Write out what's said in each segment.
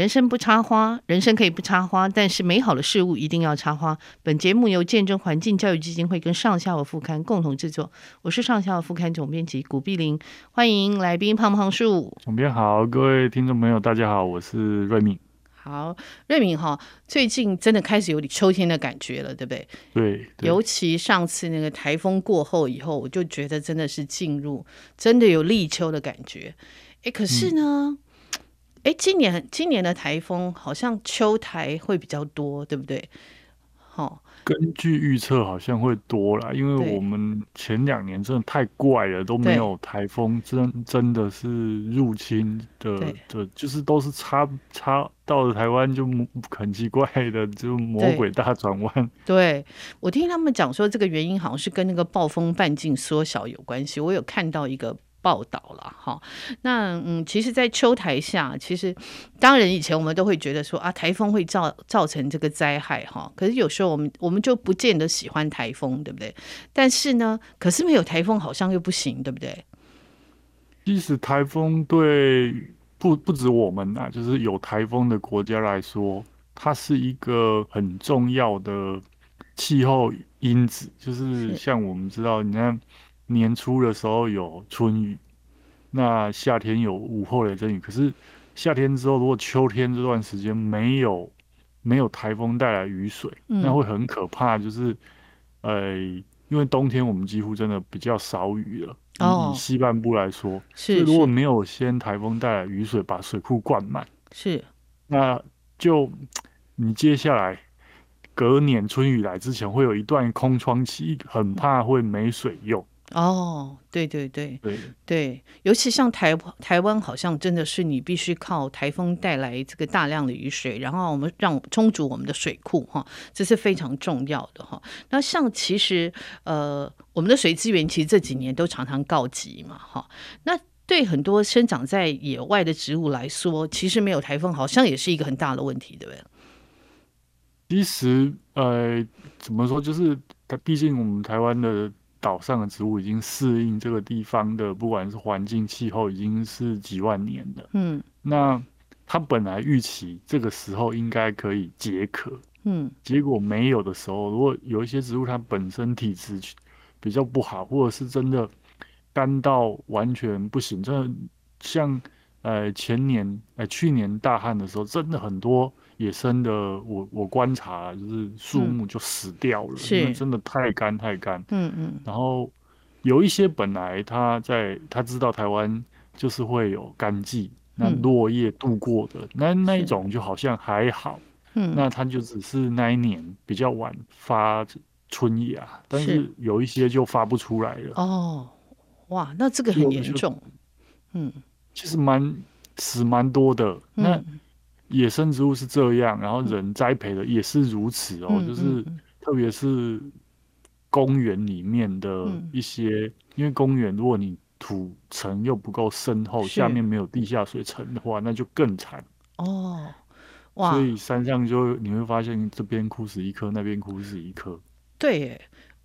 人生不插花，人生可以不插花，但是美好的事物一定要插花。本节目由见证环境教育基金会跟上下午副刊共同制作，我是上下午副刊总编辑古碧玲，欢迎来宾胖胖树。总编好，各位听众朋友，大家好，我是瑞敏。好，瑞敏哈，最近真的开始有点秋天的感觉了，对不对？对，对，尤其上次那个台风过后以后，我就觉得真的是进入真的有立秋的感觉。哎，可是呢？嗯哎，今年今年的台风好像秋台会比较多，对不对？好、哦，根据预测好像会多啦，因为我们前两年真的太怪了，都没有台风，真真的是入侵的的，就是都是差差到了台湾就很奇怪的，就魔鬼大转弯。对，对我听他们讲说，这个原因好像是跟那个暴风半径缩小有关系。我有看到一个。报道了哈，那嗯，其实，在秋台下，其实当然以前我们都会觉得说啊，台风会造造成这个灾害哈。可是有时候我们我们就不见得喜欢台风，对不对？但是呢，可是没有台风好像又不行，对不对？即使台风对不不止我们啊，就是有台风的国家来说，它是一个很重要的气候因子，就是像我们知道，你看。年初的时候有春雨，那夏天有午后雷阵雨。可是夏天之后，如果秋天这段时间没有没有台风带来雨水，嗯，那会很可怕。就是，呃，因为冬天我们几乎真的比较少雨了。哦，以西半部来说，是，是如果没有先台风带来雨水把水库灌满，是，那就你接下来隔年春雨来之前会有一段空窗期，很怕会没水用。哦，对对对对对，尤其像台台湾，好像真的是你必须靠台风带来这个大量的雨水，然后我们让充足我们的水库哈，这是非常重要的哈。那像其实呃，我们的水资源其实这几年都常常告急嘛哈。那对很多生长在野外的植物来说，其实没有台风好像也是一个很大的问题，对不对？其实呃，怎么说，就是它毕竟我们台湾的。岛上的植物已经适应这个地方的，不管是环境气候，已经是几万年了。嗯，那它本来预期这个时候应该可以解渴，嗯，结果没有的时候，如果有一些植物它本身体质比较不好，或者是真的干到完全不行，真的像呃前年呃去年大旱的时候，真的很多。野生的，我我观察就是树木就死掉了，嗯、因为真的太干太干。嗯嗯。然后有一些本来他在他知道台湾就是会有干季，那落叶度过的、嗯、那那一种就好像还好。嗯。那他就只是那一年比较晚发春芽，但是有一些就发不出来了。哦，哇，那这个很严重。嗯。其实蛮死蛮多的。嗯、那。野生植物是这样，然后人栽培的也是如此哦，嗯、就是特别是公园里面的一些，嗯、因为公园如果你土层又不够深厚，下面没有地下水层的话，那就更惨哦。哇！所以山上就你会发现这边枯死一棵，那边枯死一棵。对。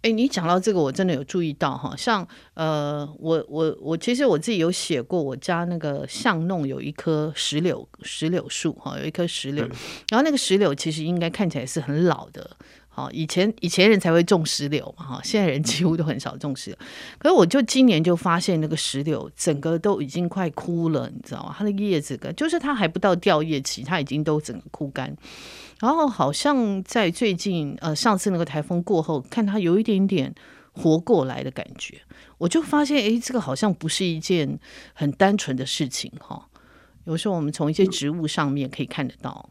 哎，你讲到这个，我真的有注意到哈，像呃，我我我其实我自己有写过，我家那个巷弄有一棵石榴石榴树哈，有一棵石榴，然后那个石榴其实应该看起来是很老的。好，以前以前人才会种石榴嘛，哈，现在人几乎都很少种石榴。可是我就今年就发现那个石榴整个都已经快枯了，你知道吗？它的叶子跟就是它还不到掉叶期，它已经都整个枯干。然后好像在最近呃上次那个台风过后，看它有一点点活过来的感觉，我就发现哎，这个好像不是一件很单纯的事情哈。有时候我们从一些植物上面可以看得到。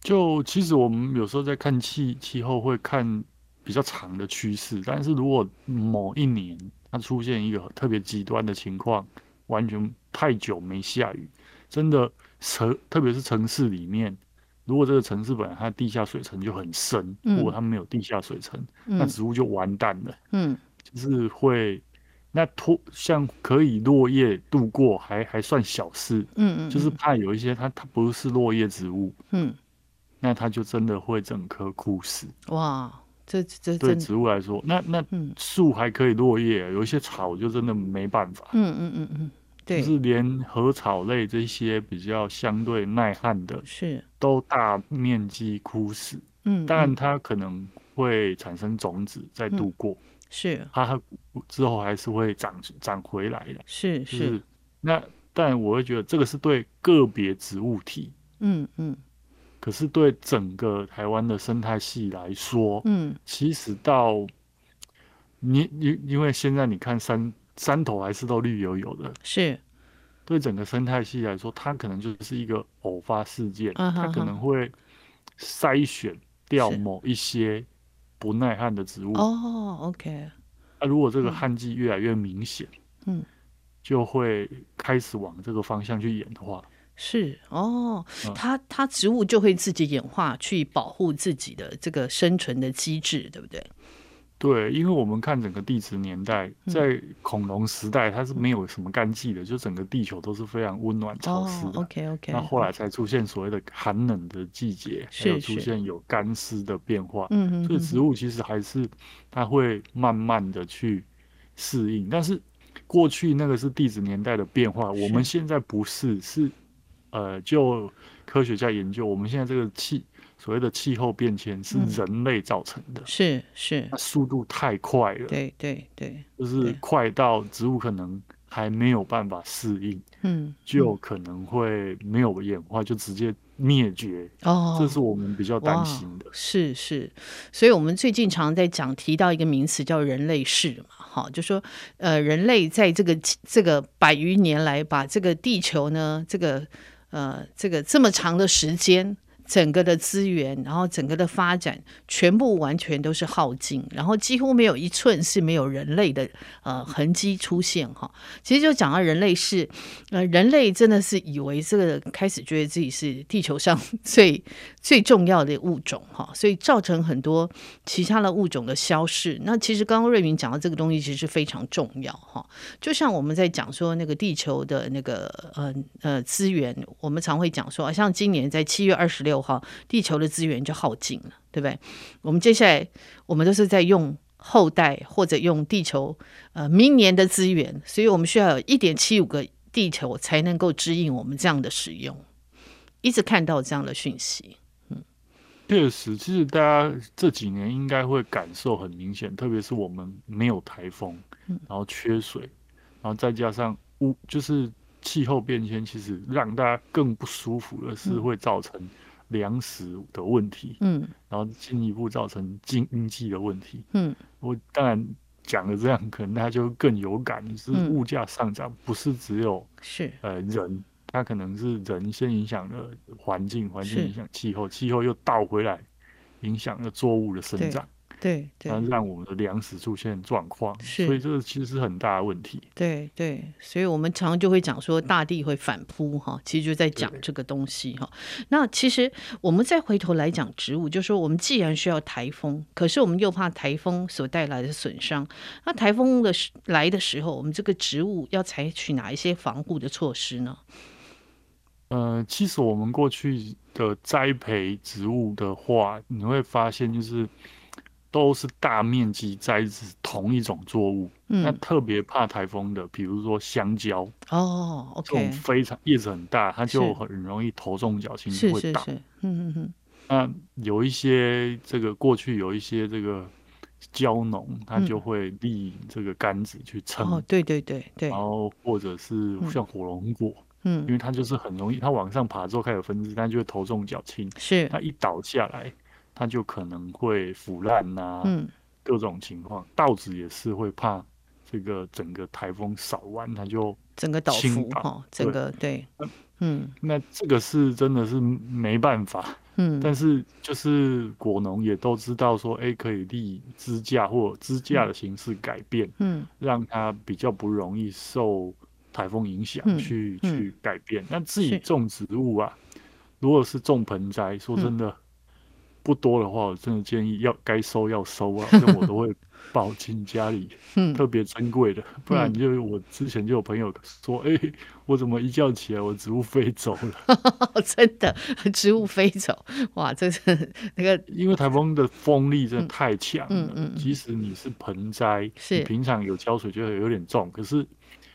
就其实我们有时候在看气气候会看比较长的趋势，但是如果某一年它出现一个特别极端的情况，完全太久没下雨，真的城特别是城市里面，如果这个城市本来它地下水层就很深，如果它没有地下水层，那植物就完蛋了。嗯，就是会那脱像可以落叶度过还还算小事。嗯嗯，就是怕有一些它它不是落叶植物。嗯。那它就真的会整棵枯死哇！这这对植物来说，那那树还可以落叶，嗯，有一些草就真的没办法。嗯嗯嗯嗯，对，就是连禾草类这些比较相对耐旱的，是都大面积枯死。嗯，但它可能会产生种子再度过，嗯、是它之后还是会长长回来的。是是，是那但我会觉得这个是对个别植物体，嗯嗯，可是对整个台湾的生态系来说，嗯，其实到你因因为现在你看山山头还是都绿油油的，是。对整个生态系来说，它可能就是一个偶发事件，嗯、它可能会筛选。掉某一些不耐旱的植物。哦，OK。那如果这个旱季越来越明显，嗯，就会开始往这个方向去演化。是哦，嗯、它它植物就会自己演化去保护自己的这个生存的机制，对不对？对，因为我们看整个地质年代，在恐龙时代，它是没有什么干季的，嗯、就整个地球都是非常温暖潮湿的。哦、OK OK。那后来才出现所谓的寒冷的季节，是还有出现有干湿的变化。嗯嗯。所以植物其实还是它会慢慢的去适应，但是过去那个是地质年代的变化，我们现在不是，是呃，就科学家研究，我们现在这个气。所谓的气候变迁是人类造成的，是是，那速度太快了，对对对，就是快到植物可能还没有办法适应，嗯，就可能会没有演化，就直接灭绝哦，这是我们比较担心的。是是，所以我们最近常在讲提到一个名词叫人类世嘛，好，就说呃，人类在这个这个百余年来，把这个地球呢，这个呃这个这么长的时间。整个的资源，然后整个的发展，全部完全都是耗尽，然后几乎没有一寸是没有人类的呃痕迹出现哈。其实就讲到人类是，呃，人类真的是以为这个开始觉得自己是地球上最最重要的物种哈，所以造成很多其他的物种的消逝。那其实刚刚瑞云讲到这个东西，其实非常重要哈。就像我们在讲说那个地球的那个呃呃资源，我们常会讲说，像今年在七月二十六。好，地球的资源就耗尽了，对不对？我们接下来，我们都是在用后代或者用地球呃明年的资源，所以我们需要有一点七五个地球才能够指引我们这样的使用。一直看到这样的讯息，嗯，确实，其实大家这几年应该会感受很明显，特别是我们没有台风，然后缺水，然后再加上污，就是气候变迁，其实让大家更不舒服的是会造成。粮食的问题，嗯，然后进一步造成经济的问题，嗯，我当然讲了这样，可能大家就更有感，是物价上涨，不是只有是。呃人，它可能是人先影响了环境，环境影响气候，气候又倒回来影响了作物的生长。对，对，让我们的粮食出现状况，是，所以这个其实是很大的问题。对对，所以我们常常就会讲说大地会反扑哈，其实就在讲这个东西哈。那其实我们再回头来讲植物，就是说我们既然需要台风，可是我们又怕台风所带来的损伤。那台风的来的时候，我们这个植物要采取哪一些防护的措施呢？呃，其实我们过去的栽培植物的话，你会发现就是。都是大面积栽植同一种作物，嗯，那特别怕台风的，比如说香蕉哦这种非常叶子很大，它就很容易头重脚轻，会倒。嗯嗯嗯。那有一些这个过去有一些这个蕉农，他就会立这个杆子去撑，哦，对对对对。然后或者是像火龙果，嗯，因为它就是很容易，它往上爬之后开始分支，它就会头重脚轻，是它一倒下来。它就可能会腐烂呐、啊，嗯，各种情况，稻子也是会怕这个整个台风扫完，它就整个倒伏哈，整个对，嗯，那这个是真的是没办法，嗯，但是就是果农也都知道说，哎、欸，可以立支架或支架的形式改变，嗯，让它比较不容易受台风影响，去、嗯、去改变。那自己种植物啊，如果是种盆栽，说真的。嗯不多的话，我真的建议要该收要收啊，那我都会抱进家里，特别珍贵的，不然就我之前就有朋友说，哎、欸，我怎么一觉起来我植物飞走了？真的，植物飞走，哇，这是那个，因为台风的风力真的太强了，嗯嗯，即使你是盆栽，你平常有浇水就会有点重，可是。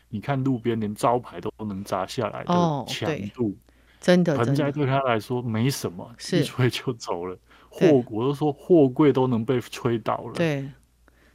你看路边连招牌都能砸下来的强度，哦、真的，盆栽对他来说没什么，是。一吹就走了。货我都说货柜都能被吹倒了，对，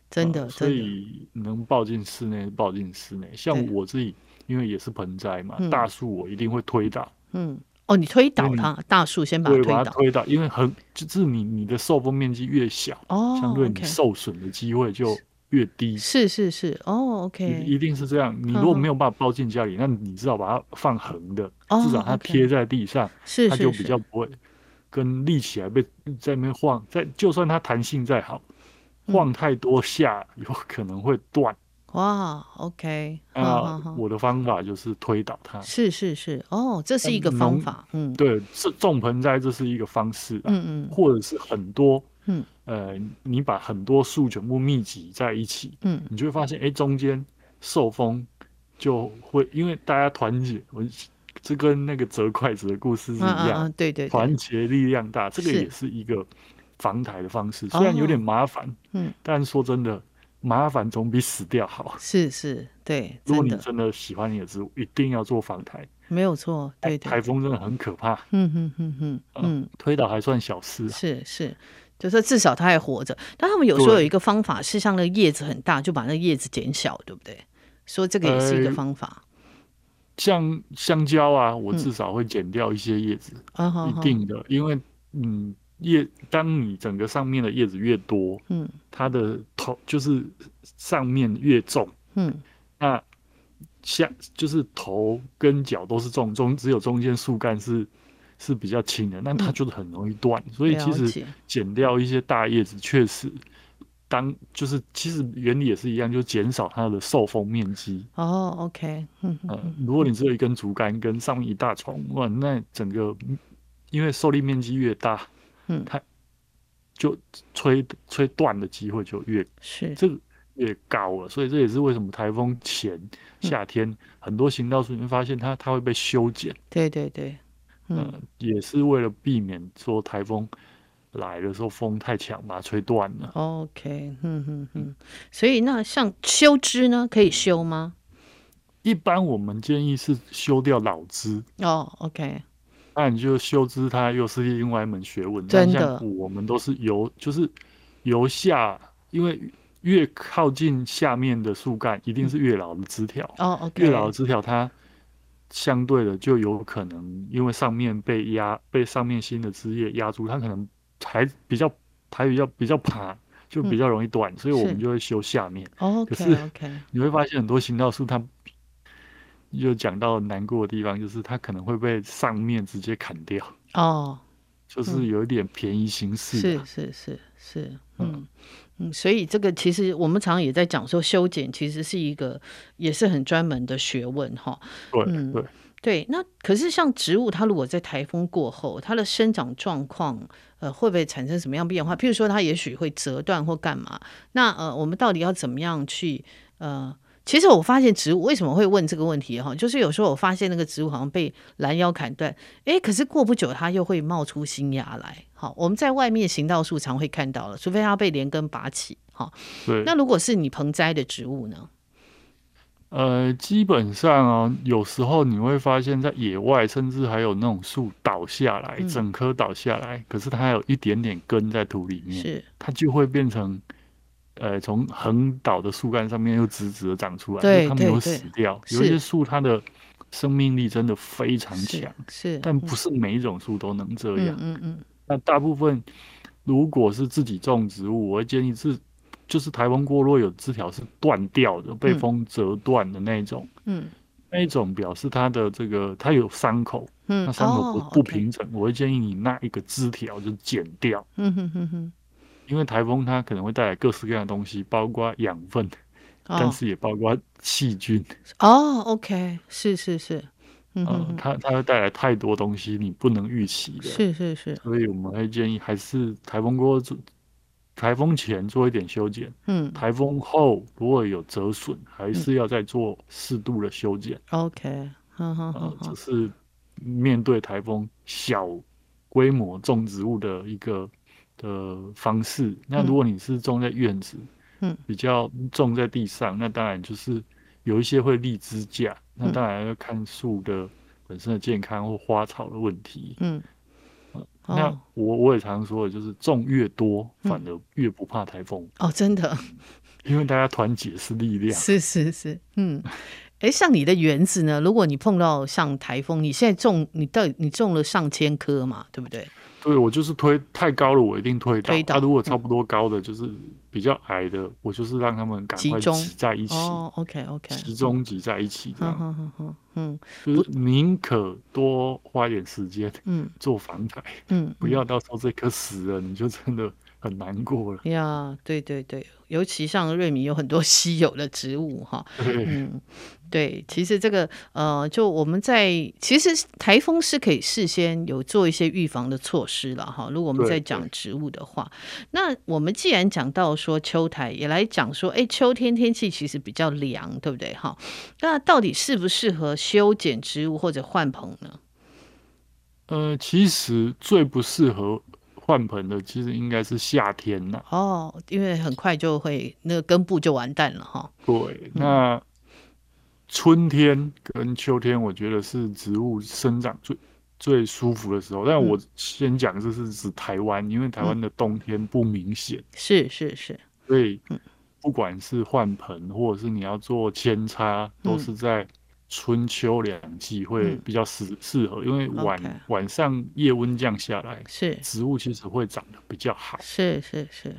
真的，呃、所以能抱进室内抱进室内。像我自己，因为也是盆栽嘛，大树我一定会推倒。嗯。哦，你推倒它，大树先把它推倒。推倒，因为很就是你你的受风面积越小，哦，相对你受损的机会就越低。是是是，哦，OK，一定是这样。你如果没有办法抱进家里，那你至少把它放横的，至少它贴在地上，它就比较不会跟立起来被在那边晃。在就算它弹性再好，晃太多下有可能会断。哇，OK，啊，我的方法就是推倒它。是是是，哦，这是一个方法。嗯，对，是种盆栽，这是一个方式。嗯嗯，或者是很多，嗯呃，你把很多树全部密集在一起，嗯，你就会发现，哎，中间受风就会，因为大家团结，我这跟那个折筷子的故事是一样。对对，团结力量大，这个也是一个防台的方式，虽然有点麻烦，嗯，但说真的。麻烦总比死掉好。是是，对。如果你真的喜欢你的植物，一定要做防台。没有错，对。台风真的很可怕。嗯嗯嗯嗯嗯，推倒还算小事。是是，就是至少它还活着。但他们有时候有一个方法，是像那个叶子很大，就把那个叶子减小，对不对？说这个也是一个方法。像香蕉啊，我至少会剪掉一些叶子，一定的，因为嗯。叶，当你整个上面的叶子越多，嗯，它的头就是上面越重，嗯，那下就是头跟脚都是重，中只有中间树干是是比较轻的，那它就是很容易断。嗯、所以其实剪掉一些大叶子，确实当就是其实原理也是一样，就减少它的受风面积。哦，OK，嗯、呃，如果你只有一根竹竿跟上面一大丛，哇，那整个因为受力面积越大。嗯，它就吹吹断的机会就越是这个越高了，所以这也是为什么台风前夏天、嗯、很多行道树你会发现它它会被修剪。对对对，嗯、呃，也是为了避免说台风来的时候风太强把它吹断了。OK，嗯嗯嗯，所以那像修枝呢，可以修吗？一般我们建议是修掉老枝。哦，OK。那你就修枝，它又是另外一门学问。真的，我们都是由就是由下，因为越靠近下面的树干，一定是越老的枝条。哦，OK。越老的枝条，它相对的就有可能，因为上面被压，被上面新的枝叶压住，它可能还比较还比较比较爬，就比较容易断，所以我们就会修下面。哦，可是你会发现很多行道树它。又讲到难过的地方，就是它可能会被上面直接砍掉哦，就是有一点便宜行事。是是是是，嗯嗯，所以这个其实我们常常也在讲说，修剪其实是一个也是很专门的学问哈。对对对，那可是像植物，它如果在台风过后，它的生长状况呃会不会产生什么样变化？譬如说，它也许会折断或干嘛？那呃，我们到底要怎么样去呃？其实我发现植物为什么会问这个问题哈，就是有时候我发现那个植物好像被拦腰砍断，哎，可是过不久它又会冒出新芽来。好，我们在外面行道树常会看到了，除非它被连根拔起。好，对。那如果是你盆栽的植物呢？呃，基本上啊，有时候你会发现在野外，甚至还有那种树倒下来，嗯、整棵倒下来，可是它还有一点点根在土里面，是它就会变成。呃，从横倒的树干上面又直直的长出来，对，它没有死掉。有一些树它的生命力真的非常强，是，但不是每一种树都能这样。嗯嗯。那大部分如果是自己种植物，我会建议是，就是台风过，若有枝条是断掉的，被风折断的那种，嗯，那一种表示它的这个它有伤口，嗯，那伤口不不平整，我会建议你那一个枝条就剪掉。嗯哼哼哼。因为台风它可能会带来各式各样的东西，包括养分，哦、但是也包括细菌。哦，OK，是是是，嗯，呃、它它会带来太多东西，你不能预期的。是是是，所以我们会建议还是台风过做，台风前做一点修剪。嗯，台风后如果有折损，还是要再做适度的修剪。OK，好好好，这是面对台风小规模种植物的一个。的方式，那如果你是种在院子，嗯，比较种在地上，那当然就是有一些会立支架，那当然要看树的本身的健康或花草的问题。嗯，那我我也常说的就是种越多，反而越不怕台风。哦，真的，因为大家团结是力量。是是是，嗯。哎，像你的园子呢？如果你碰到像台风，你现在种你到底你种了上千棵嘛，对不对？对，我就是推太高了，我一定推倒。推倒。它、啊、如果差不多高的，就是比较矮的，嗯、我就是让他们赶快挤在一起。哦，OK OK。集中挤在一起这样。嗯嗯嗯嗯。就是宁可多花点时间，嗯，做房台，嗯，不要到时候这颗死了，你就真的。很难过了呀，对对对，尤其像瑞米有很多 稀有的植物哈，嗯，对，其实这个呃，就我们在其实台风是可以事先有做一些预防的措施了哈。如果我们在讲植物的话，那我们既然讲到说秋台，也来讲说，哎，秋天天气其实比较凉，对不对哈？那到底适不适合修剪植物或者换棚呢？呃，其实最不适合。换盆的其实应该是夏天呐，哦，因为很快就会那个根部就完蛋了哈。对，那春天跟秋天，我觉得是植物生长最最舒服的时候。但我先讲这是指台湾，因为台湾的冬天不明显，是是是，所以不管是换盆或者是你要做扦插，都是在。春秋两季会比较适适合，因为晚.晚上夜温降下来，是植物其实会长得比较好。是是是，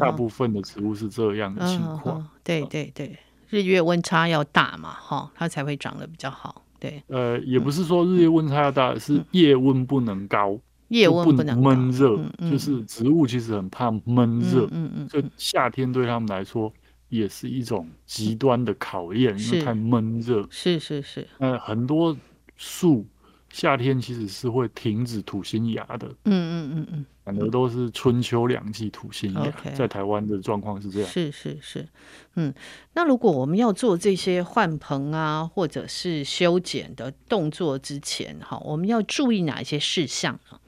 大部分的植物是这样的情况。嗯、对对对，日月温差要大嘛，哈，它才会长得比较好。对，呃，也不是说日月温差要大，嗯、是夜温不能高，嗯、夜温不能闷热、嗯，就是植物其实很怕闷热。嗯嗯，就夏天对他们来说。也是一种极端的考验，因为太闷热。是是是。那很多树夏天其实是会停止吐新芽的。嗯嗯嗯嗯。反而都是春秋两季吐新芽。Okay. 在台湾的状况是这样。是是是。嗯，那如果我们要做这些换盆啊，或者是修剪的动作之前，哈，我们要注意哪一些事项呢？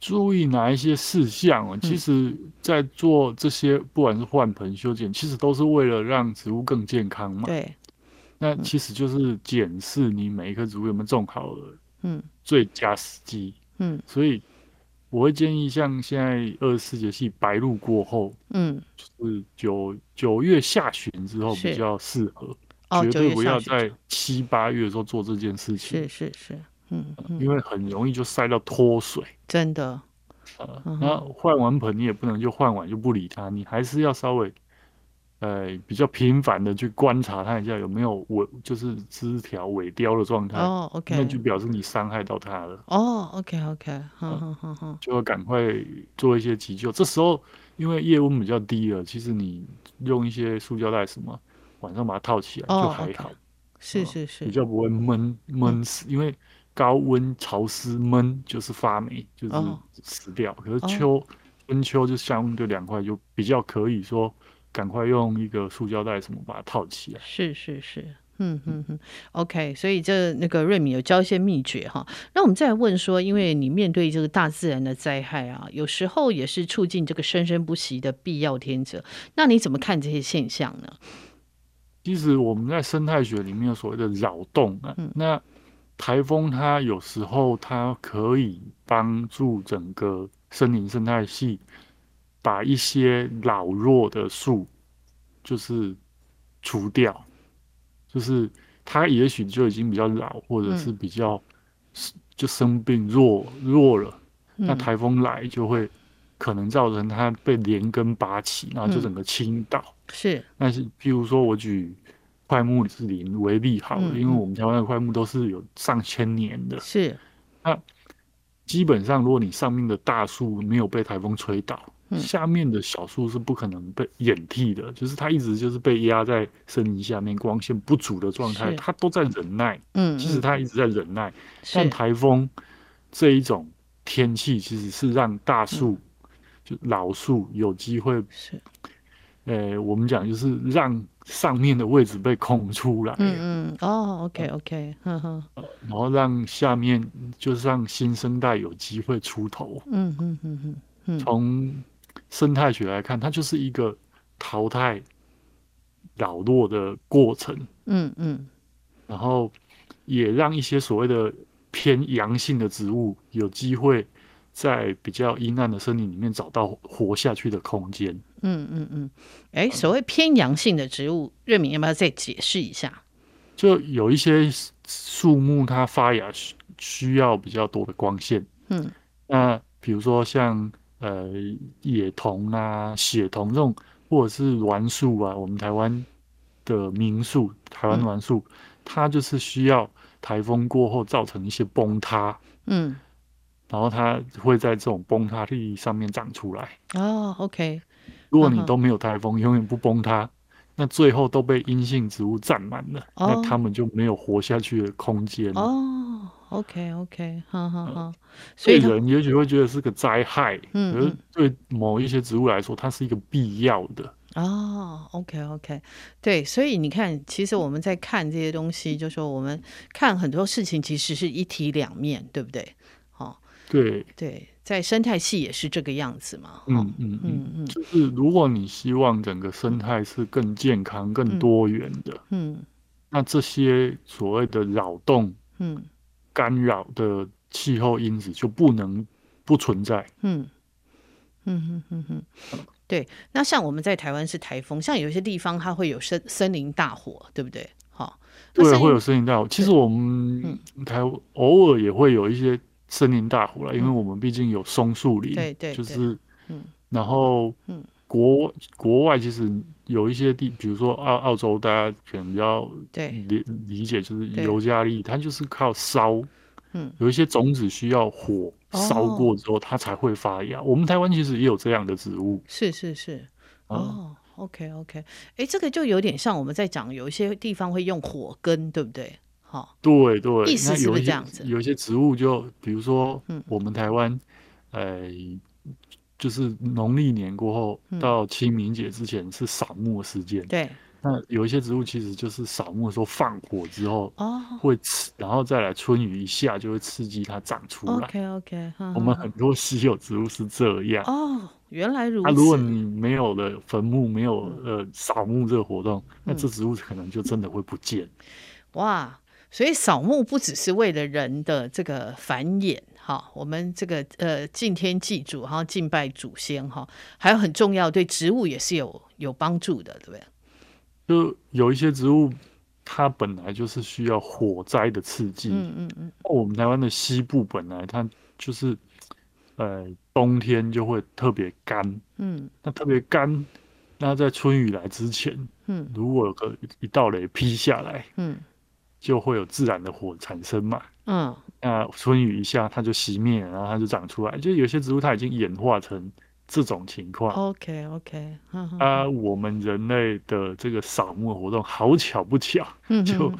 注意哪一些事项啊？其实，在做这些，不管是换盆修剪，其实都是为了让植物更健康嘛。对。那其实就是检视你每一棵植物有没有种好了，嗯，最佳时机，嗯。所以我会建议，像现在二十四节气白露过后，嗯，就是九九月下旬之后比较适合，绝对不要在七八月的时候做这件事情。是是是。嗯，嗯，因为很容易就晒到脱水，真的。呃，那换完盆你也不能就换完就不理它，你还是要稍微，呃，比较频繁的去观察它一下有没有尾，就是枝条萎凋的状态。哦，OK，那就表示你伤害到它了。哦，OK，OK，好好好好，就要赶快做一些急救。这时候因为夜温比较低了，其实你用一些塑胶袋什么，晚上把它套起来就还好。是是是，比较不会闷闷死，因为。高温潮湿闷就是发霉，就是死掉。Oh. 可是秋春秋就相对凉快，就比较可以说赶快用一个塑胶袋什么把它套起来。是是是，嗯嗯嗯。OK，所以这那个瑞米有教一些秘诀哈。那我们再来问说，因为你面对这个大自然的灾害啊，有时候也是促进这个生生不息的必要天择。那你怎么看这些现象呢？其实我们在生态学里面有所谓的扰动啊，嗯、那。台风它有时候它可以帮助整个森林生态系把一些老弱的树就是除掉，就是它也许就已经比较老，或者是比较就生病弱弱了，那台风来就会可能造成它被连根拔起，然后就整个倾倒。是，但是譬如说我举。桧木是林为例好了，因为我们台湾的块木都是有上千年的，是。那基本上，如果你上面的大树没有被台风吹倒，下面的小树是不可能被掩替的，就是它一直就是被压在森林下面，光线不足的状态，它都在忍耐。嗯，其实它一直在忍耐。但台风这一种天气，其实是让大树就老树有机会。是。呃，我们讲就是让上面的位置被空出来，嗯嗯，哦，OK OK，呵呵，然后让下面就是让新生代有机会出头，嗯嗯嗯嗯，从生态学来看，它就是一个淘汰老弱的过程。嗯嗯，然后也让一些所谓的偏阳性的植物有机会在比较阴暗的森林里面找到活下去的空间。嗯嗯嗯，哎，所谓偏阳性的植物，瑞敏要不要再解释一下？就有一些树木，它发芽需需要比较多的光线。嗯，那比如说像呃野桐啊、血桐这种，或者是栾树啊，我们台湾的名树台湾栾树，它就是需要台风过后造成一些崩塌。嗯，然后它会在这种崩塌地上面长出来。哦，OK。如果你都没有台风，永远不崩塌。那最后都被阴性植物占满了，oh. 那他们就没有活下去的空间哦。Oh, OK OK，好好好。所以人也许会觉得是个灾害，嗯，可是对某一些植物来说，它是一个必要的。哦、oh,，OK OK，对，所以你看，其实我们在看这些东西，就说我们看很多事情，其实是一体两面，对不对？哦，对对。在生态系也是这个样子嘛？嗯嗯嗯嗯，就是如果你希望整个生态是更健康、更多元的，嗯，那这些所谓的扰动、嗯，干扰的气候因子就不能不存在。嗯嗯嗯嗯嗯，对。那像我们在台湾是台风，像有些地方它会有森森林大火，对不对？好，对，会有森林大火。其实我们台偶尔也会有一些。森林大火了，因为我们毕竟有松树林，对对，就是，嗯，然后，嗯，国国外其实有一些地，比如说澳澳洲，大家可能比较理理解，就是尤加利，它就是靠烧，嗯，有一些种子需要火烧过之后，它才会发芽。我们台湾其实也有这样的植物，是是是，哦，OK OK，哎，这个就有点像我们在讲，有一些地方会用火根，对不对？好，对对，意思是不是这样子？有一些植物就，比如说，我们台湾，呃，就是农历年过后到清明节之前是扫墓的时间。对，那有一些植物其实就是扫墓的时候放火之后，哦，会刺，然后再来春雨一下就会刺激它长出来。OK OK，我们很多稀有植物是这样。哦，原来如此。那如果你没有了坟墓，没有呃扫墓这个活动，那这植物可能就真的会不见。哇！所以扫墓不只是为了人的这个繁衍哈，我们这个呃敬天祭祖，然后敬拜祖先哈，还有很重要，对植物也是有有帮助的，对不对？就有一些植物，它本来就是需要火灾的刺激。嗯嗯嗯。我们台湾的西部本来它就是呃冬天就会特别干。嗯。那特别干，那在春雨来之前，嗯，如果有个一道雷劈下来，嗯。就会有自然的火产生嘛，嗯，那春雨一下它就熄灭，然后它就长出来。就有些植物它已经演化成这种情况。OK OK，啊，我们人类的这个扫墓活动，好巧不巧，嗯、就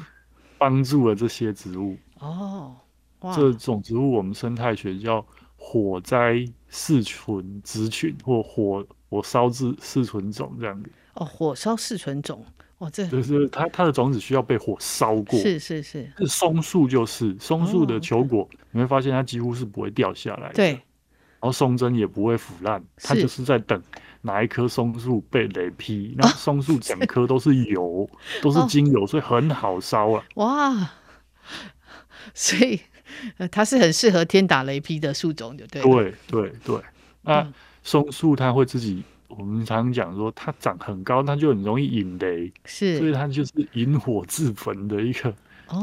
帮助了这些植物。哦，哇，这种植物我们生态学叫火灾适存植群，或火火烧自适存种这样子。哦，火烧适存种。哦，这就是它，它的种子需要被火烧过。是是是，是松树就是松树的球果，哦，你会发现它几乎是不会掉下来的。对，然后松针也不会腐烂，它就是在等哪一棵松树被雷劈。那松树整棵都是油，啊，都是精油，所以很好烧啊。哇，所以它是很适合天打雷劈的树种，对对对对对。那，嗯、松树它会自己。我们常常讲说，它长很高，它就很容易引雷，是，所以它就是引火自焚的一个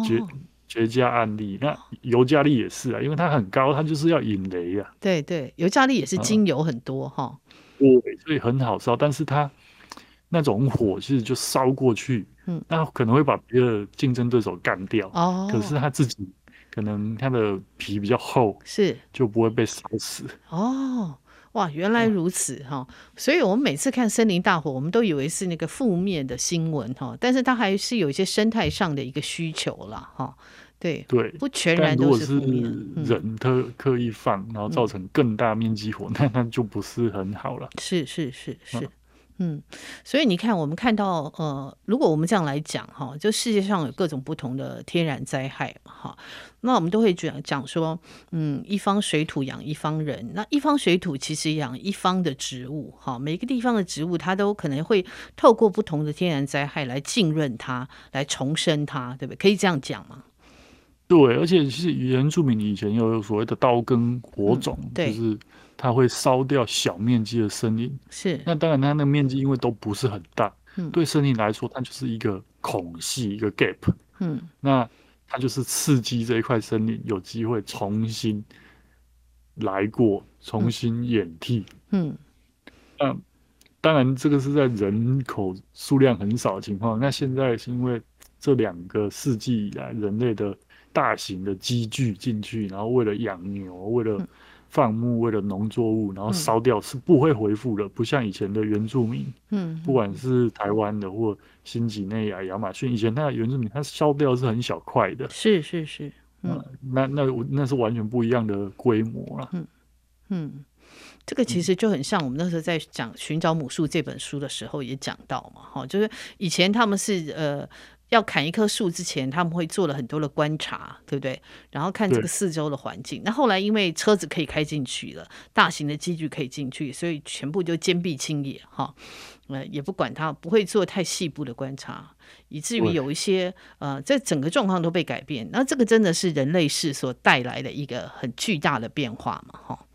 绝、哦、绝佳案例。那尤加利也是啊，因为它很高，它就是要引雷啊。对对，尤加利也是精油很多哈、嗯哦，所以很好烧。但是它那种火其实就烧过去，嗯，那可能会把别的竞争对手干掉。哦，可是它自己可能它的皮比较厚，是就不会被烧死。哦。哇，原来如此哈、哦！所以我们每次看森林大火，我们都以为是那个负面的新闻哈，但是它还是有一些生态上的一个需求啦。哈。对对，不全然都是负面。人特刻意放，然后造成更大面积火，那、嗯、那就不是很好了。是是是是，嗯，所以你看，我们看到呃，如果我们这样来讲哈，就世界上有各种不同的天然灾害嘛哈，那我们都会讲讲说，嗯，一方水土养一方人，那一方水土其实养一方的植物哈，每个地方的植物它都可能会透过不同的天然灾害来浸润它，来重生它，对不对？可以这样讲吗？对，而且是原住民以前有所谓的刀耕火种，嗯、对就是。它会烧掉小面积的森林，是。那当然，它那个面积因为都不是很大，嗯，对森林来说，它就是一个孔隙，一个 gap，嗯。那它就是刺激这一块森林有机会重新来过，重新演替，嗯。嗯，当然，这个是在人口数量很少的情况。那现在是因为这两个世纪以来，人类的大型的积聚进去，然后为了养牛，为了、嗯放牧为了农作物，然后烧掉是不会恢复的，嗯，不像以前的原住民，嗯，不管是台湾的或新几内亚、亚马逊，以前那原住民他烧掉是很小块的，是是是，嗯，呃、那那那是完全不一样的规模了，嗯嗯，这个其实就很像我们那时候在讲《寻找母树》这本书的时候也讲到嘛，哈，就是以前他们是呃。要砍一棵树之前，他们会做了很多的观察，对不对？然后看这个四周的环境。那后来因为车子可以开进去了，大型的机具可以进去，所以全部就坚壁清野，哈，呃，也不管它，不会做太细部的观察，以至于有一些呃，这整个状况都被改变。那这个真的是人类世所带来的一个很巨大的变化嘛，哈。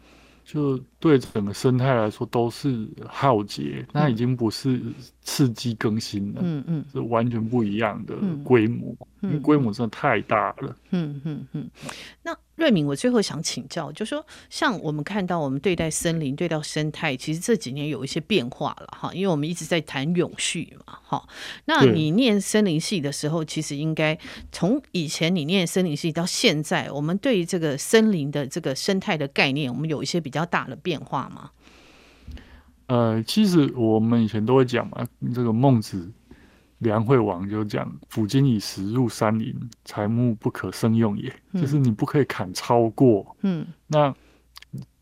就对整个生态来说都是浩劫，那已经不是刺激更新了，嗯嗯，是完全不一样的规模，因为规模真的太大了，嗯嗯嗯。那瑞敏，我最后想请教，就是说像我们看到我们对待森林、对待生态，其实这几年有一些变化了哈，因为我们一直在谈永续嘛，哈。那你念森林系的时候，其实应该从以前你念森林系到现在，我们对于这个森林的这个生态的概念，我们有一些比较大的变化吗？呃，其实我们以前都会讲嘛，这个孟子。梁惠王就讲：“斧斤以石入山林，材木不可胜用也。嗯”就是你不可以砍超过。嗯，那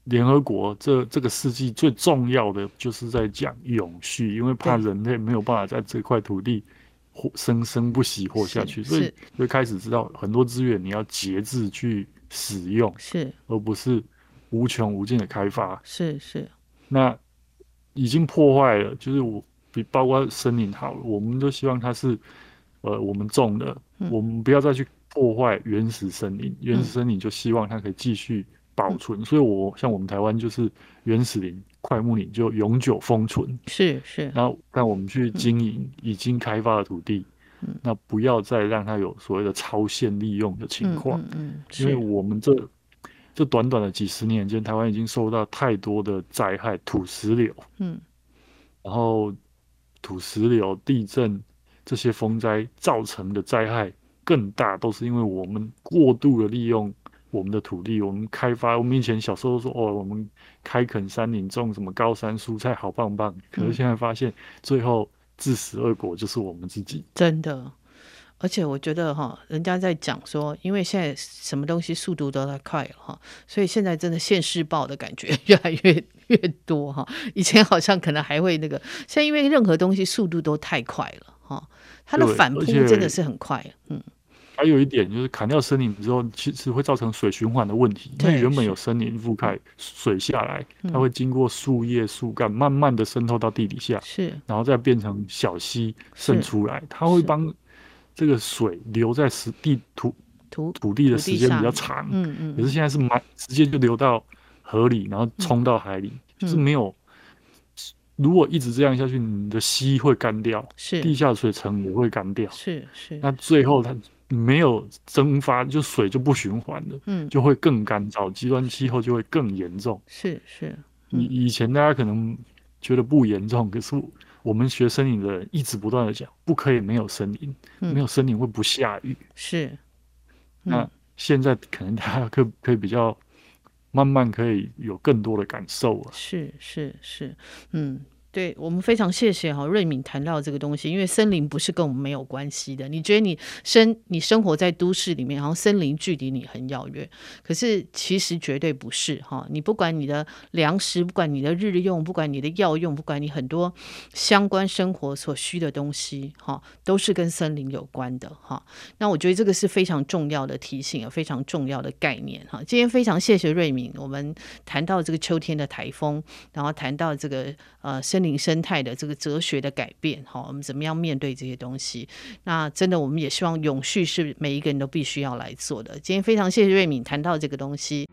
联合国这这个世纪最重要的就是在讲永续，因为怕人类没有办法在这块土地活生生不息活下去，所以就开始知道很多资源你要节制去使用，是而不是无穷无尽的开发。是是，那已经破坏了，就是我。比包括森林好了，我们都希望它是，呃，我们种的，嗯、我们不要再去破坏原始森林。原始森林就希望它可以继续保存，嗯、所以我像我们台湾就是原始林、快木林就永久封存。是是。然后让我们去经营已经开发的土地，嗯、那不要再让它有所谓的超限利用的情况。嗯，因为我们这这短短的几十年间，台湾已经受到太多的灾害，土石流，嗯，然后。土石流、地震这些风灾造成的灾害更大，都是因为我们过度的利用我们的土地，我们开发。我们以前小时候说哦，我们开垦山林，种什么高山蔬菜，好棒棒。可是现在发现，最后自食恶果就是我们自己。真的。而且我觉得哈，人家在讲说，因为现在什么东西速度都太快了哈，所以现在真的现世报的感觉 越来越越多哈。以前好像可能还会那个，现在因为任何东西速度都太快了哈，它的反扑真的是很快。嗯，还有一点就是砍掉森林之后，其实会造成水循环的问题。因为原本有森林覆盖，水下来，它会经过树叶、树干，慢慢的渗透到地底下，是，然后再变成小溪渗出来，它会帮。这个水留在实地土土土地的时间比较长，嗯嗯，可是现在是满直接就流到河里，然后冲到海里，嗯、就是没有。如果一直这样下去，你的溪会干掉，是地下水层也会干掉，是是。那最后它没有蒸发，就水就不循环了，嗯，就会更干燥，极端气候就会更严重，是是。以、嗯、以前大家可能觉得不严重，可是。我们学森林的人一直不断的讲，不可以没有森林，嗯、没有森林会不下雨。是，嗯、那现在可能大家可可以比较慢慢可以有更多的感受了。是是是，嗯，对，我们非常谢谢哈瑞敏谈到这个东西，因为森林不是跟我们没有关系的。你觉得你生你生活在都市里面，然后森林距离你很遥远，可是其实绝对不是哈。你不管你的粮食，不管你的日用，不管你的药用，不管你很多相关生活所需的东西哈，都是跟森林有关的哈。那我觉得这个是非常重要的提醒，非常重要的概念哈。今天非常谢谢瑞敏，我们谈到这个秋天的台风，然后谈到这个呃森林生态的这个哲学的改变，好，我们怎么样面对这些东西？那真的，我们也希望永续是每一个人都必须要来做的。今天非常谢谢瑞敏谈到这个东西。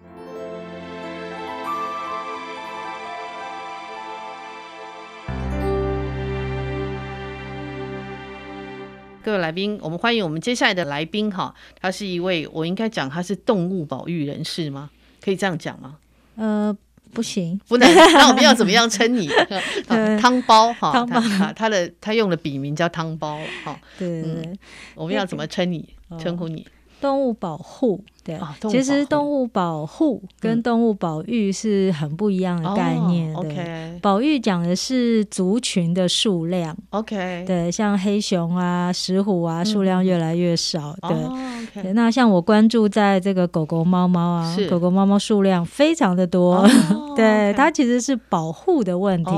各位来宾，我们欢迎我们接下来的来宾哈，他是一位我应该讲他是动物保育人士吗？可以这样讲吗？呃。不行，不能。那我们要怎么样称你？汤包哈，汤包他他的他用的笔名叫汤包哈。对对对、嗯，我们要怎么称你？称呼你？动物保护。对、哦，其实动物保护跟动物保育是很不一样的概念。嗯、对、哦，保育讲的是族群的数量。OK，对，像黑熊啊、石虎啊，数量越来越少。嗯、对、哦 okay，那像我关注在这个狗狗、猫猫啊，狗狗、猫猫数量非常的多。哦、对、它其实是保护的问题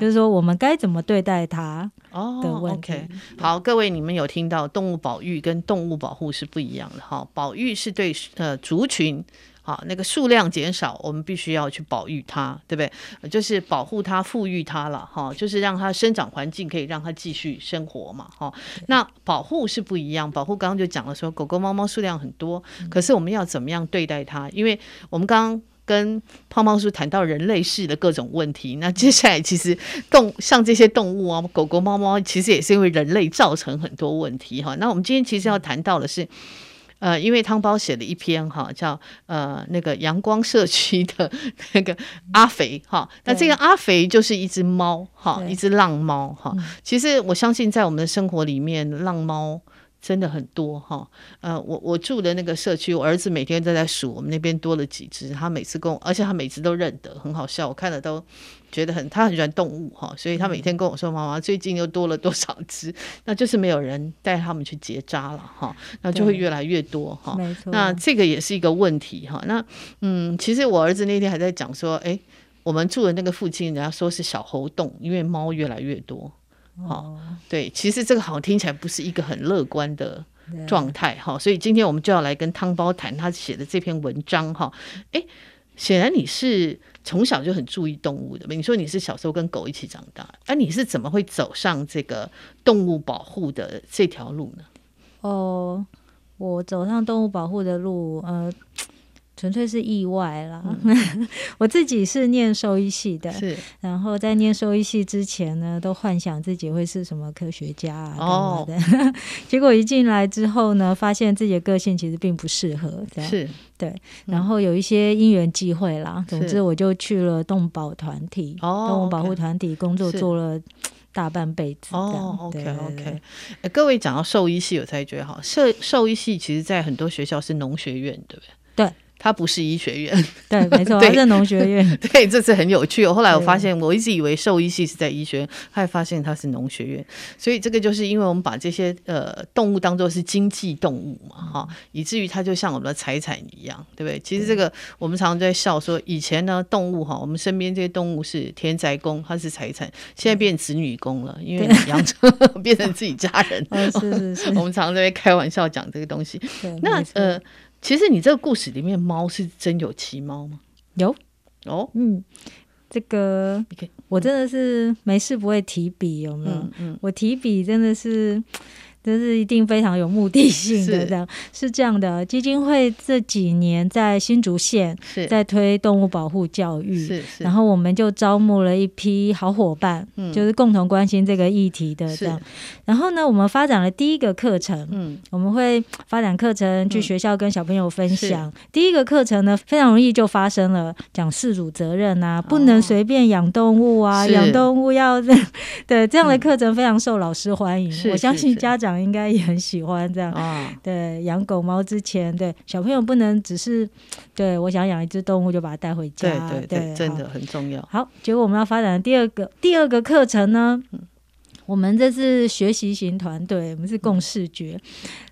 就是说我们该怎么对待它。哦、oh，OK，好，各位，你们有听到动物保育跟动物保护是不一样的哈。保育是对呃族群，好，那个数量减少，我们必须要去保育它，对不对？就是保护它、富裕它了哈，就是让它生长环境可以让它继续生活嘛哈。那保护是不一样，保护刚刚就讲了说，狗狗、猫猫数量很多，可是我们要怎么样对待它？因为我们刚刚。跟胖胖叔谈到人类世的各种问题，那接下来其实动像这些动物啊，狗狗、猫猫，其实也是因为人类造成很多问题哈。那我们今天其实要谈到的是，呃，因为汤包写了一篇哈，叫呃那个阳光社区的那个阿肥哈，那这个阿肥就是一只猫哈，一只浪猫哈。其实我相信在我们的生活里面，浪猫。真的很多哈，呃，我我住的那个社区，我儿子每天都在数，我们那边多了几只。他每次跟我，而且他每次都认得，很好笑。我看了都觉得很，他很喜欢动物哈，所以他每天跟我说：“妈妈，最近又多了多少只？” 那就是没有人带他们去结扎了哈，那就会越来越多哈。没错，那这个也是一个问题哈。那嗯，其实我儿子那天还在讲说：“哎，我们住的那个附近，人家说是小猴洞，因为猫越来越多。”哦，对，其实这个好像听起来不是一个很乐观的状态哈，所以今天我们就要来跟汤包谈他写的这篇文章哈。哎，显然你是从小就很注意动物的，你说你是小时候跟狗一起长大，哎，你是怎么会走上这个动物保护的这条路呢？哦，我走上动物保护的路，呃。纯粹是意外啦。嗯、我自己是念兽医系的，是。然后在念兽医系之前呢，都幻想自己会是什么科学家啊，哦、干嘛的。结果一进来之后呢，发现自己的个性其实并不适合。这样是，对。然后有一些因缘际会啦，总之我就去了动保团体，动物保护团体工作做了大半辈子。哦，OK OK。欸、各位讲到兽医系，我才觉得哈，兽兽医系其实在很多学校是农学院，对不对？对。它不是医学院，对，没错，它是农学院。对，这次很有趣。后来我发现，我一直以为兽医系是在医学院，后来发现它是农学院。所以这个就是因为我们把这些呃动物当做是经济动物嘛，哈、嗯，以至于它就像我们的财产一样，对不对？其实这个我们常常在笑说，以前呢动物哈，我们身边这些动物是田宅工，它是财产，现在变子女工了，因为养成 变成自己家人。哦、是是是，我们常常在开玩笑讲这个东西。那呃。其实你这个故事里面猫是真有骑猫吗？有哦，嗯，这个我真的是没事不会提笔，有没有？嗯嗯，我提笔真的是。这是一定非常有目的性的，这样是，是这样的。基金会这几年在新竹县在推动物保护教育，是是，然后我们就招募了一批好伙伴，嗯，就是共同关心这个议题的这样。然后呢，我们发展了第一个课程，嗯，我们会发展课程去学校跟小朋友分享。嗯、第一个课程呢，非常容易就发生了，讲饲主责任啊，不能随便养动物啊，养动物要 对这样的课程非常受老师欢迎。我相信家长。长应该也很喜欢这样。哦、对，养狗猫之前，对小朋友不能只是对我想养一只动物就把它带回家，对对对，对真的很重要。好，结果我们要发展的第二个第二个课程呢？嗯我们这是学习型团队，我们是共视觉。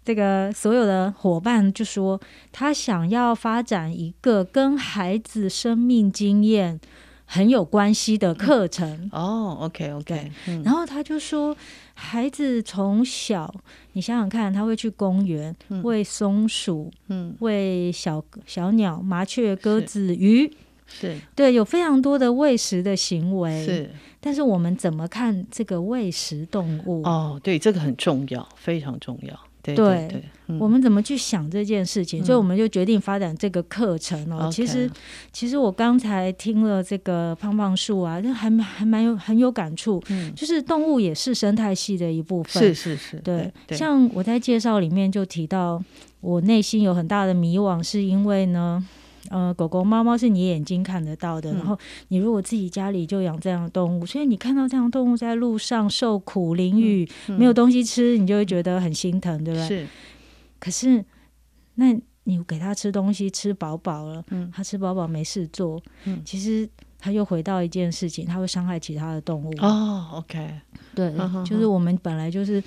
这个所有的伙伴就说，他想要发展一个跟孩子生命经验很有关系的课程。哦，OK OK。然后他就说，孩子从小，你想想看，他会去公园喂松鼠，嗯，喂小小鸟、麻雀、鸽子、鱼。是对，有非常多的喂食的行为。是，但是我们怎么看这个喂食动物？哦，对，这个很重要，非常重要。对对，对，对、嗯，我们怎么去想这件事情？所以我们就决定发展这个课程哦。嗯、其实，其实我刚才听了这个胖胖树啊，就还还蛮有很有感触。嗯，就是动物也是生态系的一部分。是是是，对，像我在介绍里面就提到，我内心有很大的迷惘，是因为呢。呃，狗狗、猫猫是你眼睛看得到的，嗯，然后你如果自己家里就养这样的动物，所以你看到这样的动物在路上受苦淋雨，嗯嗯，没有东西吃，你就会觉得很心疼，对不对？是。可是，那你给它吃东西，吃饱饱了，嗯，它吃饱饱没事做，嗯，其实。他又回到一件事情，他会伤害其他的动物。哦，OK，对，就是我们本来就是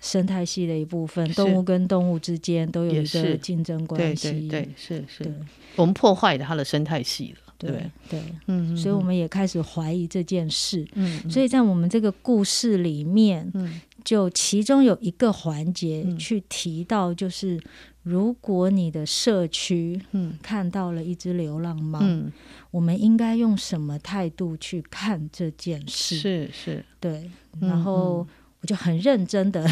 生态系的一部分，动物跟动物之间都有一个竞争关系。对对，是是，我们破坏了它的生态系了。对对，嗯，所以我们也开始怀疑这件事。嗯，所以在我们这个故事里面，嗯，就其中有一个环节去提到，就是如果你的社区，嗯，看到了一只流浪猫，嗯。我们应该用什么态度去看这件事？是是，对。然后我就很认真的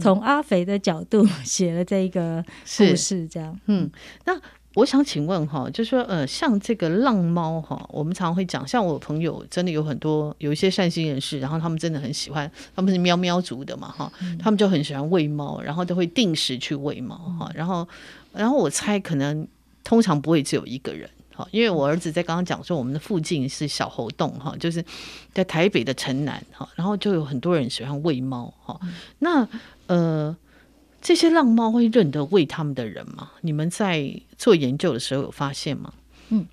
从阿肥的角度写了这一个故事，这样。嗯，那我想请问哈，就是说呃，像这个浪猫哈，我们常常会讲，像我朋友真的有很多有一些善心人士，然后他们真的很喜欢，他们是喵喵族的嘛哈，他们就很喜欢喂猫，然后都会定时去喂猫哈，然后然后我猜可能通常不会只有一个人。好，因为我儿子在刚刚讲说，我们的附近是小猴洞哈，就是在台北的城南哈，然后就有很多人喜欢喂猫哈。那呃，这些浪猫会认得喂他们的人吗？你们在做研究的时候有发现吗？嗯。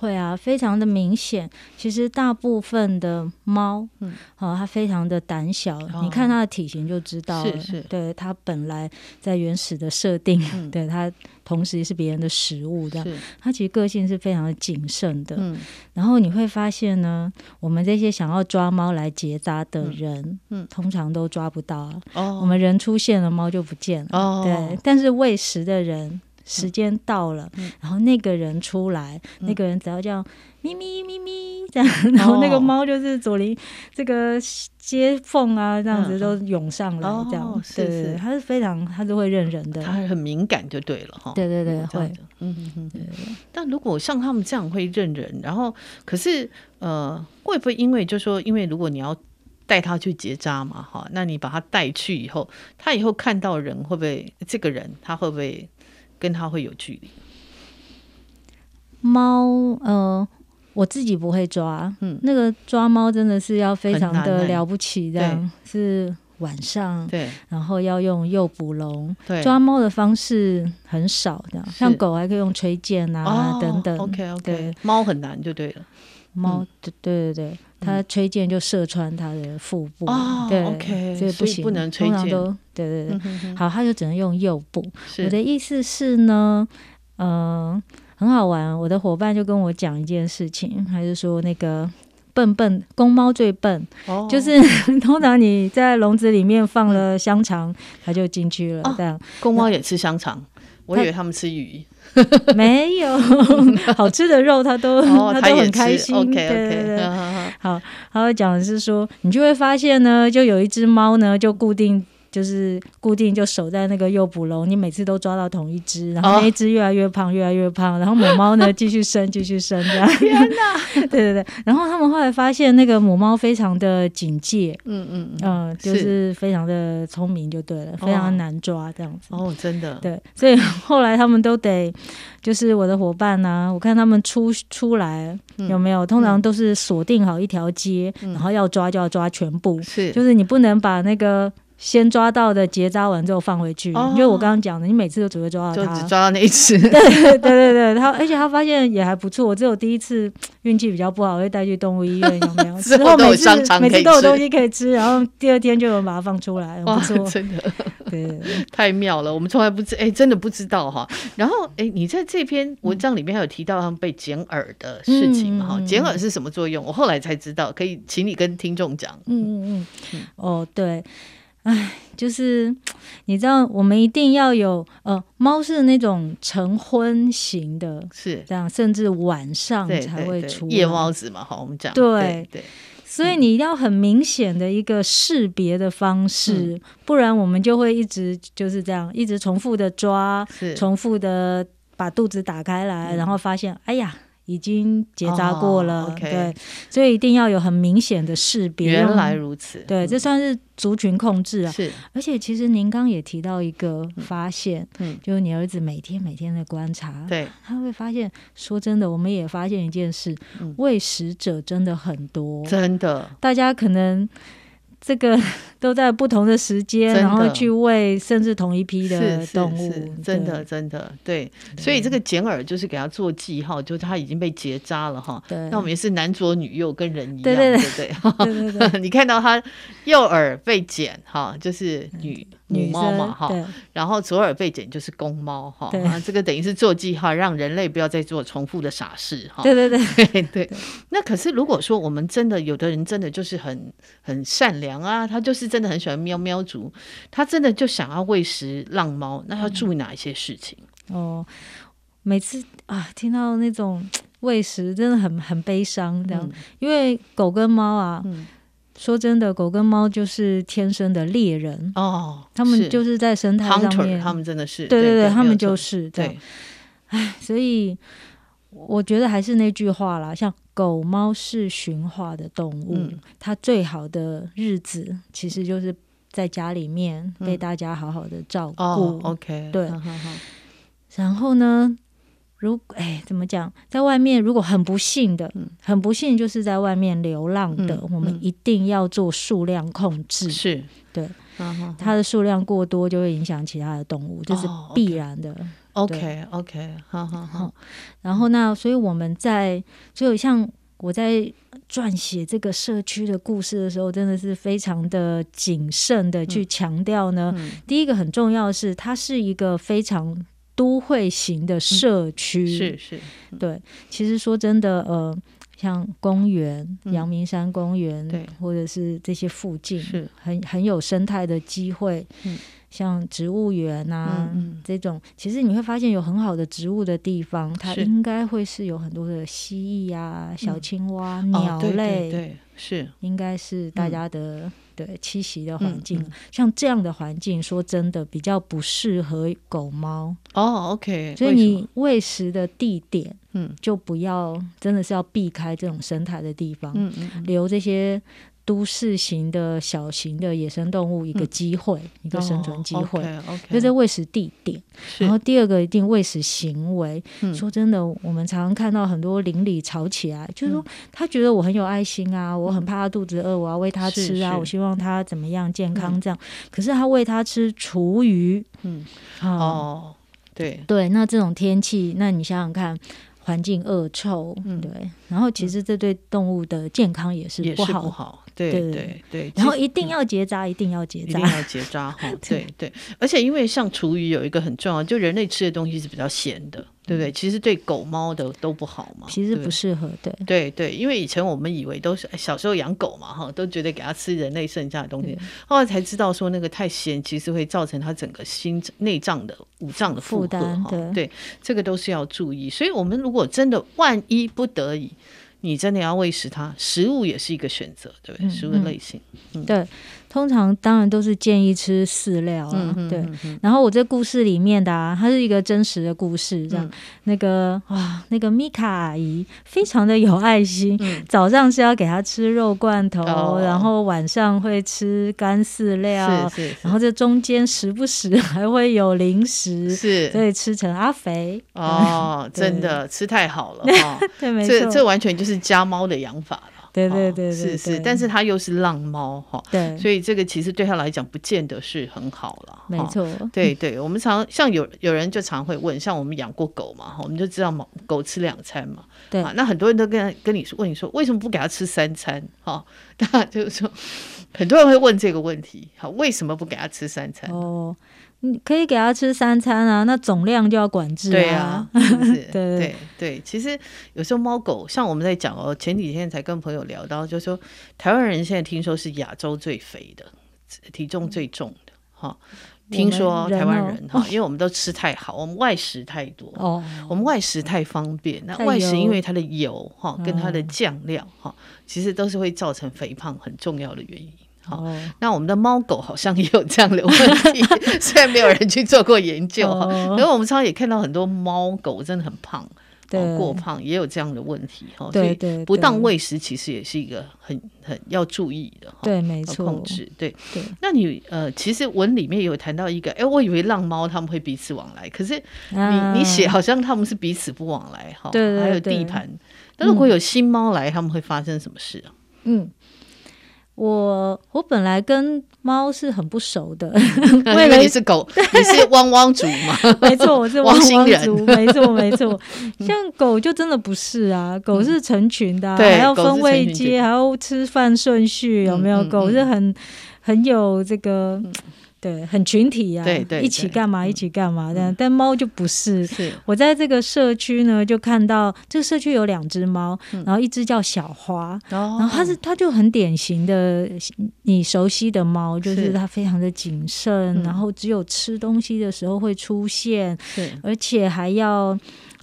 会啊，非常的明显。其实大部分的猫，嗯，好、哦，它非常的胆小、哦，你看它的体型就知道了。是是，对，它本来在原始的设定，嗯、对它同时也是别人的食物的。它其实个性是非常的谨慎的。嗯，然后你会发现呢，我们这些想要抓猫来结扎的人，嗯，嗯通常都抓不到。哦，我们人出现了，猫就不见了。哦，对，但是喂食的人。时间到了、嗯，然后那个人出来，嗯、那个人只要叫咪咪咪咪这样，然后那个猫就是左邻这个接缝啊，这样子都涌上来，这样，哦、对对对，它是非常，它是会认人的，它很敏感就对了哈。对对对，会，嗯嗯嗯，对。但如果像他们这样会认人，然后可是呃，会不会因为就说，因为如果你要带他去结扎嘛，哈，那你把他带去以后，他以后看到人会不会这个人他会不会？跟他会有距离。猫，呃，我自己不会抓，嗯，那个抓猫真的是要非常的了不起，这样是晚上，对，然后要用诱捕笼，对，抓猫的方式很少，这样，像狗还可以用吹箭啊、哦、等等，OK OK，猫很难就对了。猫，对对对对，它吹箭就射穿他的腹部，哦、对，OK，所以不行，不能吹箭。都对对对、嗯，好，他就只能用右部。我的意思是呢，嗯、呃，很好玩。我的伙伴就跟我讲一件事情，还是说那个笨笨公猫最笨，哦、就是 通常你在笼子里面放了香肠，它就进去了。这样，哦、公猫也吃香肠，我以为他们吃鱼。没有 好吃的肉，他都、哦、他都很开心。OK OK，对对对好，他会讲的是说，你就会发现呢，就有一只猫呢，就固定。就是固定就守在那个诱捕笼，你每次都抓到同一只，然后那一只越来越胖，越来越胖，然后母猫呢 继续生，继续生这样。天哪！对对对，然后他们后来发现那个母猫非常的警戒，嗯嗯嗯，就是非常的聪明就对了，非常的难抓这样子。哦，真的。对，所以后来他们都得，就是我的伙伴呢、啊，我看他们出出来有没有，通常都是锁定好一条街，然后要抓就要抓全部，是，就是你不能把那个。先抓到的结扎完之后放回去，哦、因为我刚刚讲的，你每次都只会抓到它，就只抓到那一次。对对对对，他而且他发现也还不错。我只有第一次运气比较不好，会带去动物医院，有没有？之后每次每次都有东西可以吃，然后第二天就有把它放出来，不错，真的，对，对，太妙了。我们从来不知，哎，真的不知道哈。然后，哎，你在这篇文章里面还有提到他们被剪耳的事情嘛？哈、嗯，剪耳是什么作用？我后来才知道，可以请你跟听众讲。嗯嗯嗯，哦，对。哎，就是你知道，我们一定要有呃，猫是那种晨昏型的，是。这样，甚至晚上才会出夜猫子嘛。好，我们讲。对。对，对，所以你一定要很明显的一个识别的方式，嗯，不然我们就会一直就是这样，一直重复的抓，重复的把肚子打开来，然后发现，哎呀。已经结扎过了，oh. 对，所以一定要有很明显的识别。原来如此，对，这算是族群控制啊。是，而且其实您刚也提到一个发现，嗯，就是你儿子每天每天的观察，对，他会发现，说真的，我们也发现一件事，喂食者真的很多，真的，大家可能。这个 都在不同的时间，然后去喂甚至同一批的动物，是是是真的真的对。所以这个剪耳就是给他做记号，就是他已经被结扎了哈。那我们也是男左女右，跟人一样，对对对。对，对？对对 你看到他右耳被剪哈，就是女。母猫嘛，哈，然后左耳被剪就是公猫，哈，啊，这个等于是做记号，让人类不要再做重复的傻事，哈。对对对。对。对。那可是如果说我们真的有的人真的就是很很善良啊，他就是真的很喜欢喵喵族，他真的就想要喂食浪猫，那要注意哪一些事情？嗯、哦，每次啊听到那种喂食真的很很悲伤，这样、嗯，因为狗跟猫啊。嗯说真的，狗跟猫就是天生的猎人哦，他们就是在生态上面，他们真的是对对对，他们就是对。哎，所以我觉得还是那句话啦，像狗猫是驯化的动物，嗯，它最好的日子其实就是在家里面被大家好好的照顾。哦，OK，对，然后呢？如哎，怎么讲？在外面如果很不幸的，嗯、很不幸就是在外面流浪的，嗯、我们一定要做数量控制。是，对，它的数量过多就会影响其他的动物，这、哦、是必然的。OK，OK，好好好。然后那，所以我们在，所以像我在撰写这个社区的故事的时候，真的是非常的谨慎的去强调呢。第一个很重要的是，它是一个非常。都会型的社区、嗯、是是，对。其实说真的，呃，像公园、阳明山公园，对、嗯，或者是这些附近，是。很很有生态的机会。嗯，像植物园啊、嗯，这种其实你会发现有很好的植物的地方，它应该会是有很多的蜥蜴啊、小青蛙、嗯、鸟类，哦、对对对是。应该是大家的。嗯对栖息的环境、像这样的环境，说真的比较不适合狗猫哦。OK，所以你喂食的地点，嗯，就不要真的是要避开这种生态的地方，嗯嗯，留这些。都市型的小型的野生动物一个机会、嗯，一个生存机会，就、哦 okay, okay, 是喂食地点。然后第二个一定喂食行为。说真的，我们常常看到很多邻里吵起来，嗯、就是说他觉得我很有爱心啊，嗯、我很怕他肚子饿，我要喂他吃啊，我希望他怎么样健康这样。可是他喂他吃厨余，嗯，哦，对。对，那这种天气，那你想想看。环境恶臭，嗯，对，然后其实这对动物的健康也是不好，也是不好，对对对，然后一定要结扎，一定要结扎，一定要结扎 哈，对对。而且因为像厨余有一个很重要，就人类吃的东西是比较咸的。对不对？其实对狗猫的都不好嘛。其实不适合，对对对，因为以前我们以为都是小时候养狗嘛，哈，都觉得给它吃人类剩下的东西，后来才知道说那个太咸，其实会造成它整个心内脏的五脏的负担哈。对，这个都是要注意。所以，我们如果真的万一不得已，你真的要喂食它，食物也是一个选择，对不对？食物类型，嗯，对。通常当然都是建议吃饲料啊，嗯、哼哼哼对。然后我这故事里面的啊，它是一个真实的故事，这样。嗯、那个哇，那个米卡阿姨非常的有爱心，嗯、早上是要给它吃肉罐头，哦、然后晚上会吃干饲料，是是是，然后这中间时不时还会有零食，是，所以吃成阿肥。哦，真的吃太好了哈。对，没错，这这完全就是家猫的养法了。对对对，是是，但是它又是浪猫哈，对，所以这个其实对他来讲不见得是很好了。没错，对对，我们常像有有人就常会问，像我们养过狗嘛，我们就知道猫狗吃两餐嘛，对，那很多人都跟跟你说问你说为什么不给他吃三餐？哈，他就是说很多人会问这个问题，好，为什么不给他吃三餐？哦。你可以给他吃三餐啊，那总量就要管制啊。对啊，是不是？对对对对，其实有时候猫狗，像我们在讲哦，前几天才跟朋友聊到，就是说台湾人现在听说是亚洲最肥的，体重最重的哈。听说台湾人哈，因为我们都吃太好，我们外食太多哦，我们外食太方便。那外食因为它的油哈跟它的酱料哈，其实都是会造成肥胖很重要的原因。好，那我们的猫狗好像也有这样的问题，虽然没有人去做过研究哈，因为我们常常也看到很多猫狗真的很胖，对，过胖也有这样的问题哈，所以不当喂食其实也是一个很很要注意的哈，对，没错，控制，对对。那你呃，其实文里面有谈到一个，哎，我以为浪猫他们会彼此往来，可是你你写好像他们是彼此不往来哈，对，还有地盘。那如果有新猫来，他们会发生什么事啊？嗯。我我本来跟猫是很不熟的，为了你是狗，你是汪汪族嘛？没错，我是汪汪族，没错没错。像狗就真的不是啊，狗是成群的，还要分位阶，还要吃饭顺序，有没有？狗是很很有这个。对，很群体呀、啊，对对，一起干嘛？一起干嘛？的、嗯、但猫就不是。是我在这个社区呢，就看到这个社区有两只猫，嗯、然后一只叫小花，哦、然后它是它就很典型的你熟悉的猫，就是它非常的谨慎，然后只有吃东西的时候会出现，是而且还要。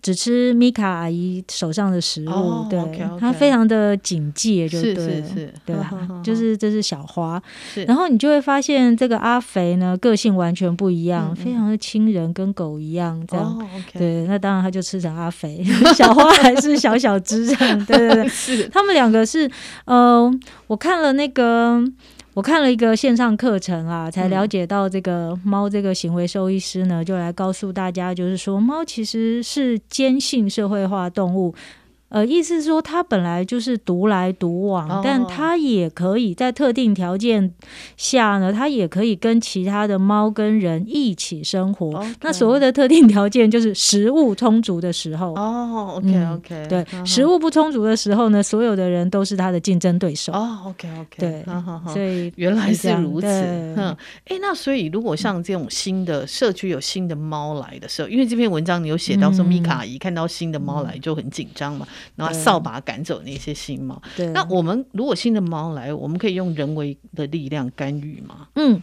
只吃米卡阿姨手上的食物，哦、对，他 okay, okay 非常的警戒，就对，是是是。对，呵呵就是这是小花，是。然后你就会发现这个阿肥呢，个性完全不一样，嗯嗯。非常的亲人，跟狗一样，这样，哦 okay、对，那当然他就吃成阿肥，小花还是小小只这样，对对对，是。他们两个是，呃，我看了那个。我看了一个线上课程啊，才了解到这个猫这个行为兽医师呢，就来告诉大家，就是说猫其实是坚信社会化动物。呃，意思是说，它本来就是独来独往，哦、但它也可以在特定条件下呢，它也可以跟其他的猫跟人一起生活。Okay 那所谓的特定条件，就是食物充足的时候。哦，OK OK，对，食物不充足的时候呢，所有的人都是它的竞争对手。哦，OK OK，对，所以原来是如此。嗯，哎，那所以如果像这种新的社区有新的猫来的时候，因为这篇文章你有写到说，米卡阿姨看到新的猫来就很紧张嘛。然后扫把赶走那些新猫。对，那我们如果新的猫来，我们可以用人为的力量干预吗？嗯，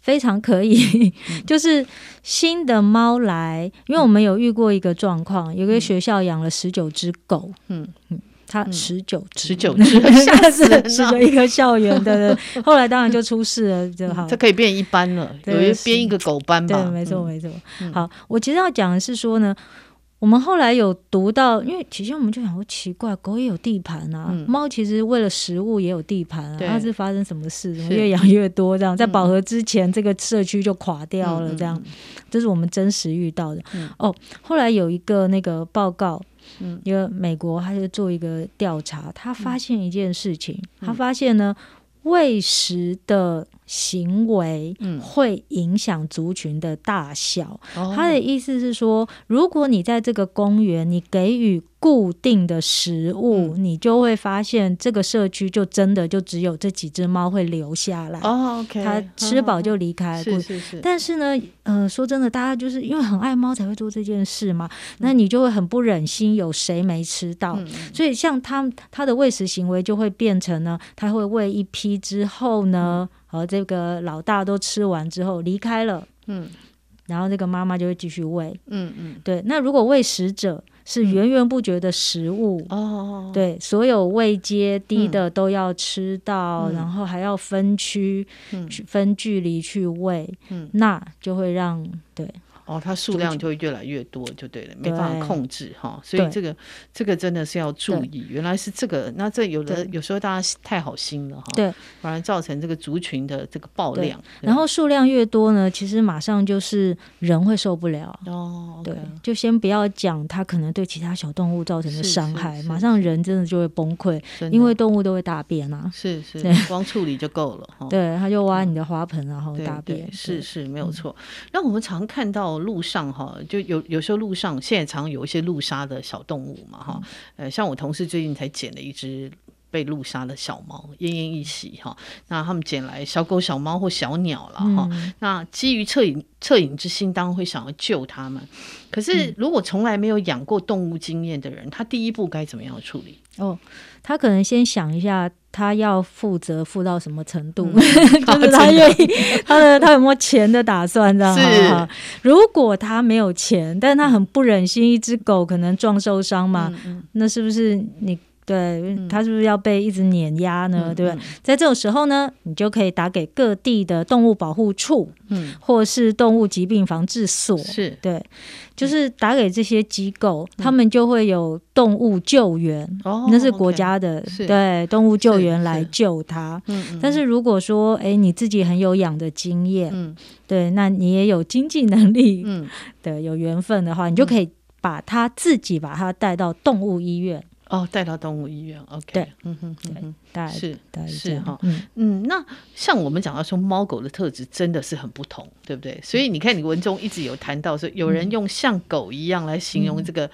非常可以。嗯、就是新的猫来，因为我们有遇过一个状况，有个学校养了十九只狗。嗯嗯，它十九十九只 吓死人了一个校园的。后来当然就出事了，就好。它可以变一班了，有一编一个狗班吧？对，没错没错。好，我其实要讲的是说呢。我们后来有读到，因为其实我们就想说奇怪，狗也有地盘啊，猫、嗯、其实为了食物也有地盘啊，它是发生什么事？怎么越养越多这样？在饱和之前，这个社区就垮掉了这样，嗯、这是我们真实遇到的。嗯、哦，后来有一个那个报告，嗯，因为美国他就做一个调查，他发现一件事情，嗯、他发现呢，喂食的。行为会影响族群的大小。嗯、他的意思是说，如果你在这个公园，你给予固定的食物，嗯、你就会发现这个社区就真的就只有这几只猫会留下来。哦，OK，它吃饱就离开。是是是。但是呢，呃，说真的，大家就是因为很爱猫才会做这件事嘛。嗯、那你就会很不忍心有谁没吃到，嗯、所以像他他的喂食行为就会变成呢，他会喂一批之后呢。嗯和这个老大都吃完之后离开了，嗯，然后这个妈妈就会继续喂，嗯嗯，对。那如果喂食者是源源不绝的食物，哦，对，所有位阶低的都要吃到，然后还要分区、分距离去喂，嗯，那就会让对。哦，它数量就会越来越多，就对了，没办法控制哈。所以这个这个真的是要注意。原来是这个，那这有的有时候大家太好心了哈，对，反而造成这个族群的这个爆量。然后数量越多呢，其实马上就是人会受不了哦。对，就先不要讲它可能对其他小动物造成的伤害，马上人真的就会崩溃，因为动物都会大便啊。是是，光处理就够了哈。对，他就挖你的花盆，然后大便。是是，没有错。那我们常看到路上哈，就有有时候路上现在常有一些路杀的小动物嘛哈。呃，像我同事最近才捡了一只被路杀的小猫，奄奄一息哈。那他们捡来小狗、小猫或小鸟了哈。那基于恻隐恻隐之心，当然会想要救他们。可是如果从来没有养过动物经验的人，他第一步该怎么样处理？哦，他可能先想一下。他要负责负到什么程度？嗯、就是他愿意，他的他有没有钱的打算？这样是。如果他没有钱，但是他很不忍心一只狗可能撞受伤嘛，嗯嗯，那是不是你？对，他是不是要被一直碾压呢？嗯、对不对？在这种时候呢，你就可以打给各地的动物保护处，嗯，或是动物疾病防治所，是。对，就是打给这些机构，嗯、他们就会有动物救援，哦，那是国家的，哦、对，动物救援来救他。嗯，但是如果说，哎，你自己很有养的经验，嗯，对，那你也有经济能力，嗯，对，有缘分的话，你就可以把他自己把他带到动物医院。哦，带到动物医院，OK，对，嗯哼，嗯哼，是是哈，嗯。嗯，那像我们讲到说猫狗的特质真的是很不同，对不对？所以你看，你文中一直有谈到说，有人用像狗一样来形容这个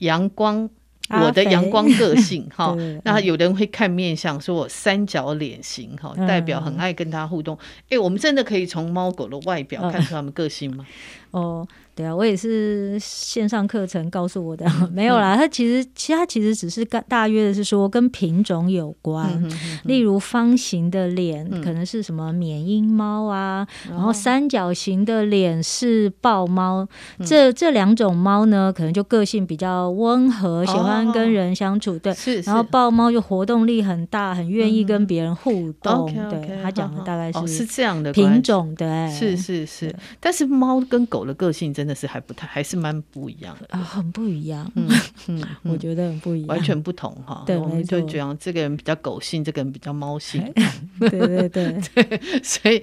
阳光，我的阳光个性 哈，那有人会看面相，说我三角脸型哈，代表很爱跟他互动。哎，我们真的可以从猫狗的外表看出他们个性吗？哦。对啊，我也是线上课程告诉我的，没有啦。它其实，其实它其实只是大大约的是说跟品种有关，嗯、哼哼哼例如方形的脸可能是什么缅因猫啊，嗯、然后三角形的脸是豹猫。嗯、这这两种猫呢，可能就个性比较温和，喜欢跟人相处。哦、对，是是然后豹猫就活动力很大，很愿意跟别人互动。嗯、对，他讲的大概是、哦、是这样的品种，对，是是是。但是猫跟狗的个性真。的是还不太，还是蛮不一样的啊，很不一样。嗯 嗯，我觉得很不一样，完全不同哈。对，我们就讲这个人比较狗性，这个人比较猫性。对对对 对，所以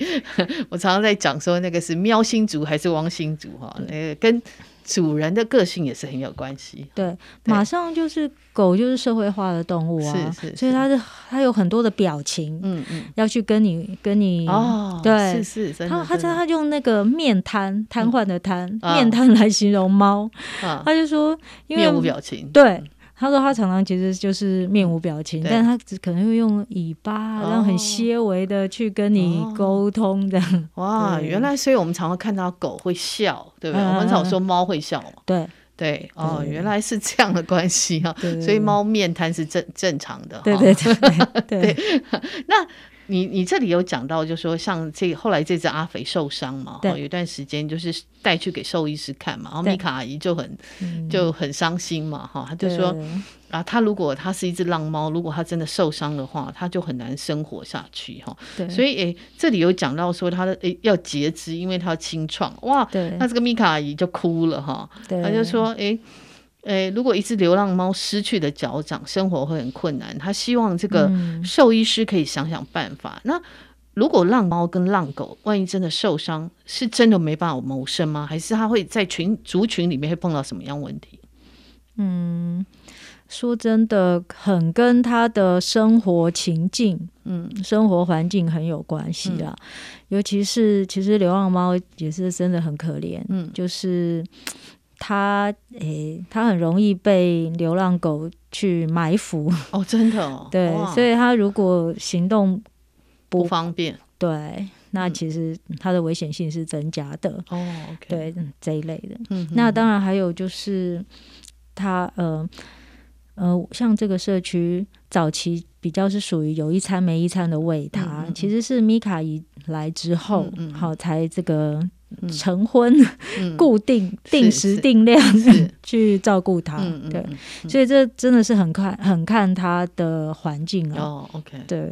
我常常在讲说，那个是喵星族还是汪星族哈？那个跟。主人的个性也是很有关系。对，马上就是狗就是社会化的动物啊，是是，所以它的它有很多的表情，嗯嗯，要去跟你跟你哦，对，是是，它它它用那个面瘫瘫痪的瘫面瘫来形容猫，他就说因为面无表情，对。他说他常常其实就是面无表情，但他只可能会用尾巴，然后很些微的去跟你沟通的。哦、哇，原来所以我们常常看到狗会笑，对不对？嗯、我们很少说猫会笑嘛。对对哦，对原来是这样的关系哈。对所以猫面瘫是正正常的。对对对对，对。那。你你这里有讲到，就是说像这后来这只阿肥受伤嘛，对，有一段时间就是带去给兽医师看嘛，然后米卡阿姨就很就很伤心嘛，哈，他就说啊，他如果他是一只浪猫，如果他真的受伤的话，他就很难生活下去哈。对，所以诶，这里有讲到说他的诶要截肢，因为他要清创，哇，对，那这个米卡阿姨就哭了哈，他就说诶。诶，如果一只流浪猫失去了脚掌，生活会很困难。他希望这个兽医师可以想想办法。嗯、那如果浪猫跟浪狗万一真的受伤，是真的没办法谋生吗？还是他会在群族群里面会碰到什么样问题？嗯，说真的，很跟他的生活情境、嗯，生活环境很有关系啊。嗯、尤其是，其实流浪猫也是真的很可怜。嗯，就是。它诶、欸，它很容易被流浪狗去埋伏。哦，真的哦，对，所以它如果行动不，不方便，对，那其实它的危险性是增加的。哦。嗯、对这一类的，嗯、那当然还有就是它呃呃，像这个社区早期比较是属于有一餐没一餐的喂它，其实是米卡一来之后，好、嗯。好、才这个。晨昏，固定定时定量 去照顾它，对，所以这真的是很看很看它的环境啊。哦，OK，对，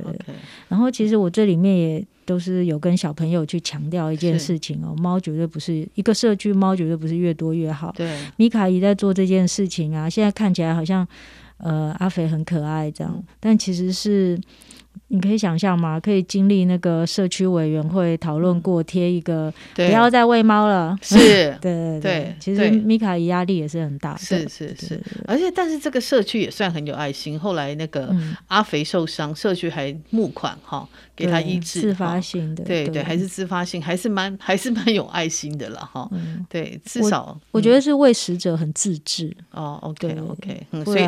然后其实我这里面也都是有跟小朋友去强调一件事情哦，猫绝对不是一个社区，猫绝对不是越多越好。对，米卡姨在做这件事情啊，现在看起来好像呃阿肥很可爱这样，嗯、但其实是。你可以想象吗？可以经历那个社区委员会讨论过，贴一个不要再喂猫了。是，对对对。其实米卡姨压力也是很大的。是是是，而且但是这个社区也算很有爱心。后来那个阿肥受伤，社区还募款哈，给他医治。自发性的。对对，还是自发性，还是蛮还是蛮有爱心的了哈。对，至少我觉得是喂食者很自治。哦，OK OK，所以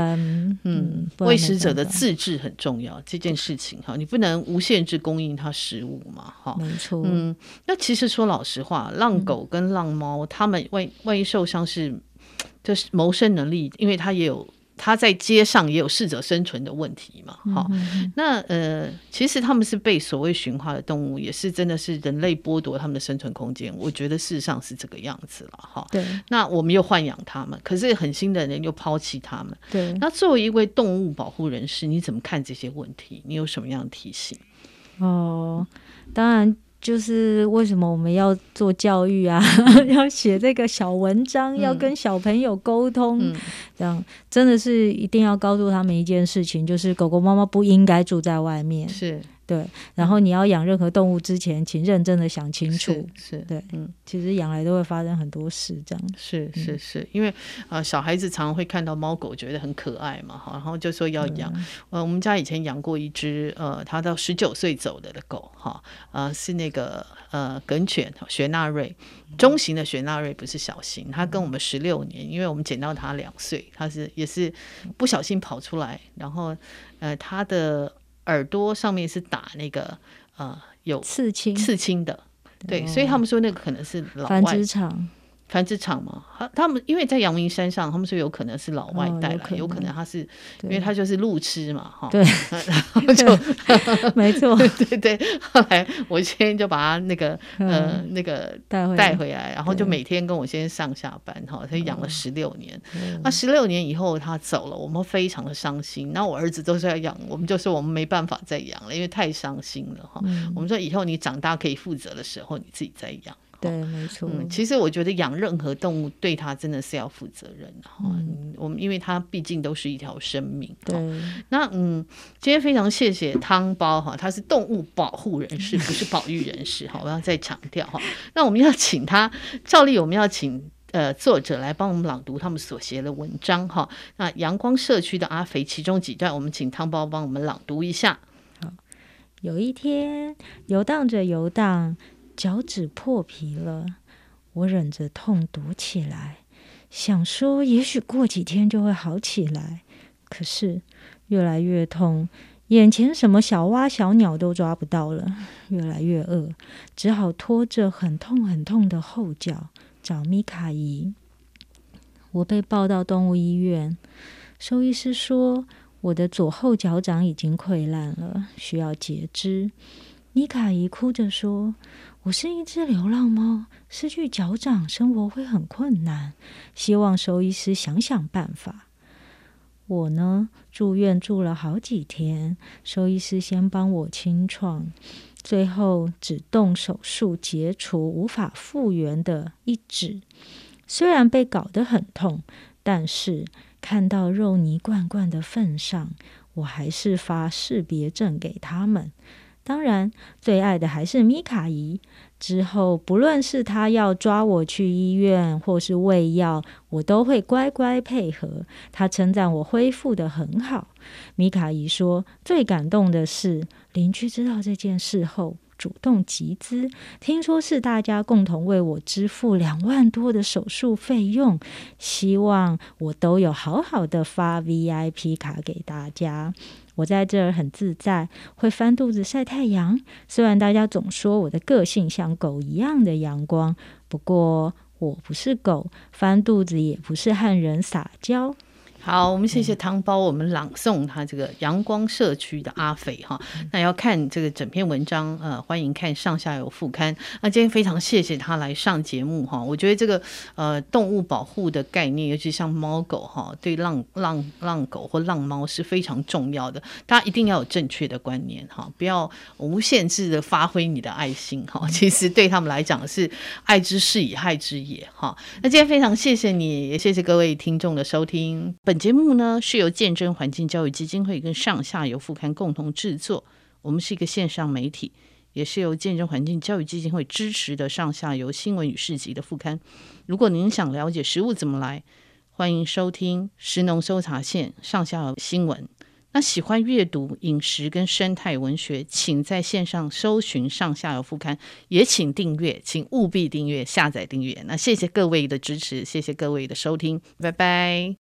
嗯，喂食者的自治很重要，这件事情哈。你不能无限制供应它食物嘛？哈，没错。嗯，那其实说老实话，浪狗跟浪猫，它们万万一受伤是，就是谋生能力，因为它也有。他在街上也有适者生存的问题嘛？哈、那呃，其实他们是被所谓驯化的动物，也是真的是人类剥夺他们的生存空间。我觉得事实上是这个样子了，哈。对。那我们又豢养他们，可是狠心的人又抛弃他们。对。那作为一位动物保护人士，你怎么看这些问题？你有什么样的提醒？哦，当然。就是为什么我们要做教育啊？要写这个小文章，要跟小朋友沟通，嗯、这样真的是一定要告诉他们一件事情，就是狗狗、猫猫不应该住在外面。是。对，然后你要养任何动物之前，请认真的想清楚。是，是对，嗯，其实养来都会发生很多事，这样。是是是，因为啊、呃，小孩子常常会看到猫狗，觉得很可爱嘛，哈，然后就说要养。嗯、呃，我们家以前养过一只，呃，它到十九岁走的的狗，哈，呃，是那个呃梗犬雪纳瑞，中型的雪纳瑞，不是小型。它跟我们十六年，因为我们捡到它两岁，它是也是不小心跑出来，然后呃，它的。耳朵上面是打那个呃有刺青。刺青的，对，所以他们说那个可能是老外。繁殖场。繁殖场嘛，他他们因为在阳明山上，他们说有可能是老外带来，有可能。他是因为他就是路痴嘛，哈，对，然后就 没错，对对。后来我先生就把他那个呃那个带回带回来，然后就每天跟我先生上下班，哈，他养了十六年。那十六年以后他走了，我们非常的伤心。那我儿子都是要养，我们就说我们没办法再养了，因为太伤心了，哈。我们说以后你长大可以负责的时候，你自己再养。对，没错。嗯，其实我觉得养任何动物对它真的是要负责任的哈。嗯，我们因为它毕竟都是一条生命。对。那嗯，今天非常谢谢汤包哈，他是动物保护人士，不是保育人士哈。我要再强调哈。那我们要请他，照例我们要请呃作者来帮我们朗读他们所写的文章哈。那阳光社区的阿肥其中几段，我们请汤包帮我们朗读一下。好，有一天游荡着游荡。脚趾破皮了，我忍着痛躲起来，想说也许过几天就会好起来。可是越来越痛，眼前什么小蛙小鸟都抓不到了，越来越饿，只好拖着很痛很痛的后脚找米卡姨。我被抱到动物医院，兽医师说我的左后脚掌已经溃烂了，需要截肢。米卡姨哭着说。我是一只流浪猫，失去脚掌，生活会很困难。希望兽医师想想办法。我呢，住院住了好几天，兽医师先帮我清创，最后只动手术截除无法复原的一指。虽然被搞得很痛，但是看到肉泥罐罐的份上，我还是发识别证给他们。当然，最爱的还是米卡姨。之后，不论是他要抓我去医院，或是喂药，我都会乖乖配合。他称赞我恢复得很好。米卡姨说，最感动的是邻居知道这件事后，主动集资，听说是大家共同为我支付两万多的手术费用，希望我都有好好的发 VIP 卡给大家。我在这儿很自在，会翻肚子晒太阳。虽然大家总说我的个性像狗一样的阳光，不过我不是狗，翻肚子也不是和人撒娇。好，我们谢谢汤包，我们朗诵他这个阳光社区的阿斐哈。那要看这个整篇文章，呃，欢迎看上下游副刊。那今天非常谢谢他来上节目哈。我觉得这个呃动物保护的概念，尤其像猫狗哈，对浪浪浪狗或浪猫是非常重要的。大家一定要有正确的观念哈，不要无限制的发挥你的爱心哈。其实对他们来讲是爱之是以害之也哈。那今天非常谢谢你，也谢谢各位听众的收听。本节目呢是由见证环境教育基金会跟上下游副刊共同制作，我们是一个线上媒体，也是由见证环境教育基金会支持的上下游新闻与市集的副刊。如果您想了解食物怎么来，欢迎收听食农搜查线上下游新闻。那喜欢阅读饮食跟生态文学，请在线上搜寻上下游副刊，也请订阅，请务必订阅、下载订阅。那谢谢各位的支持，谢谢各位的收听，拜拜。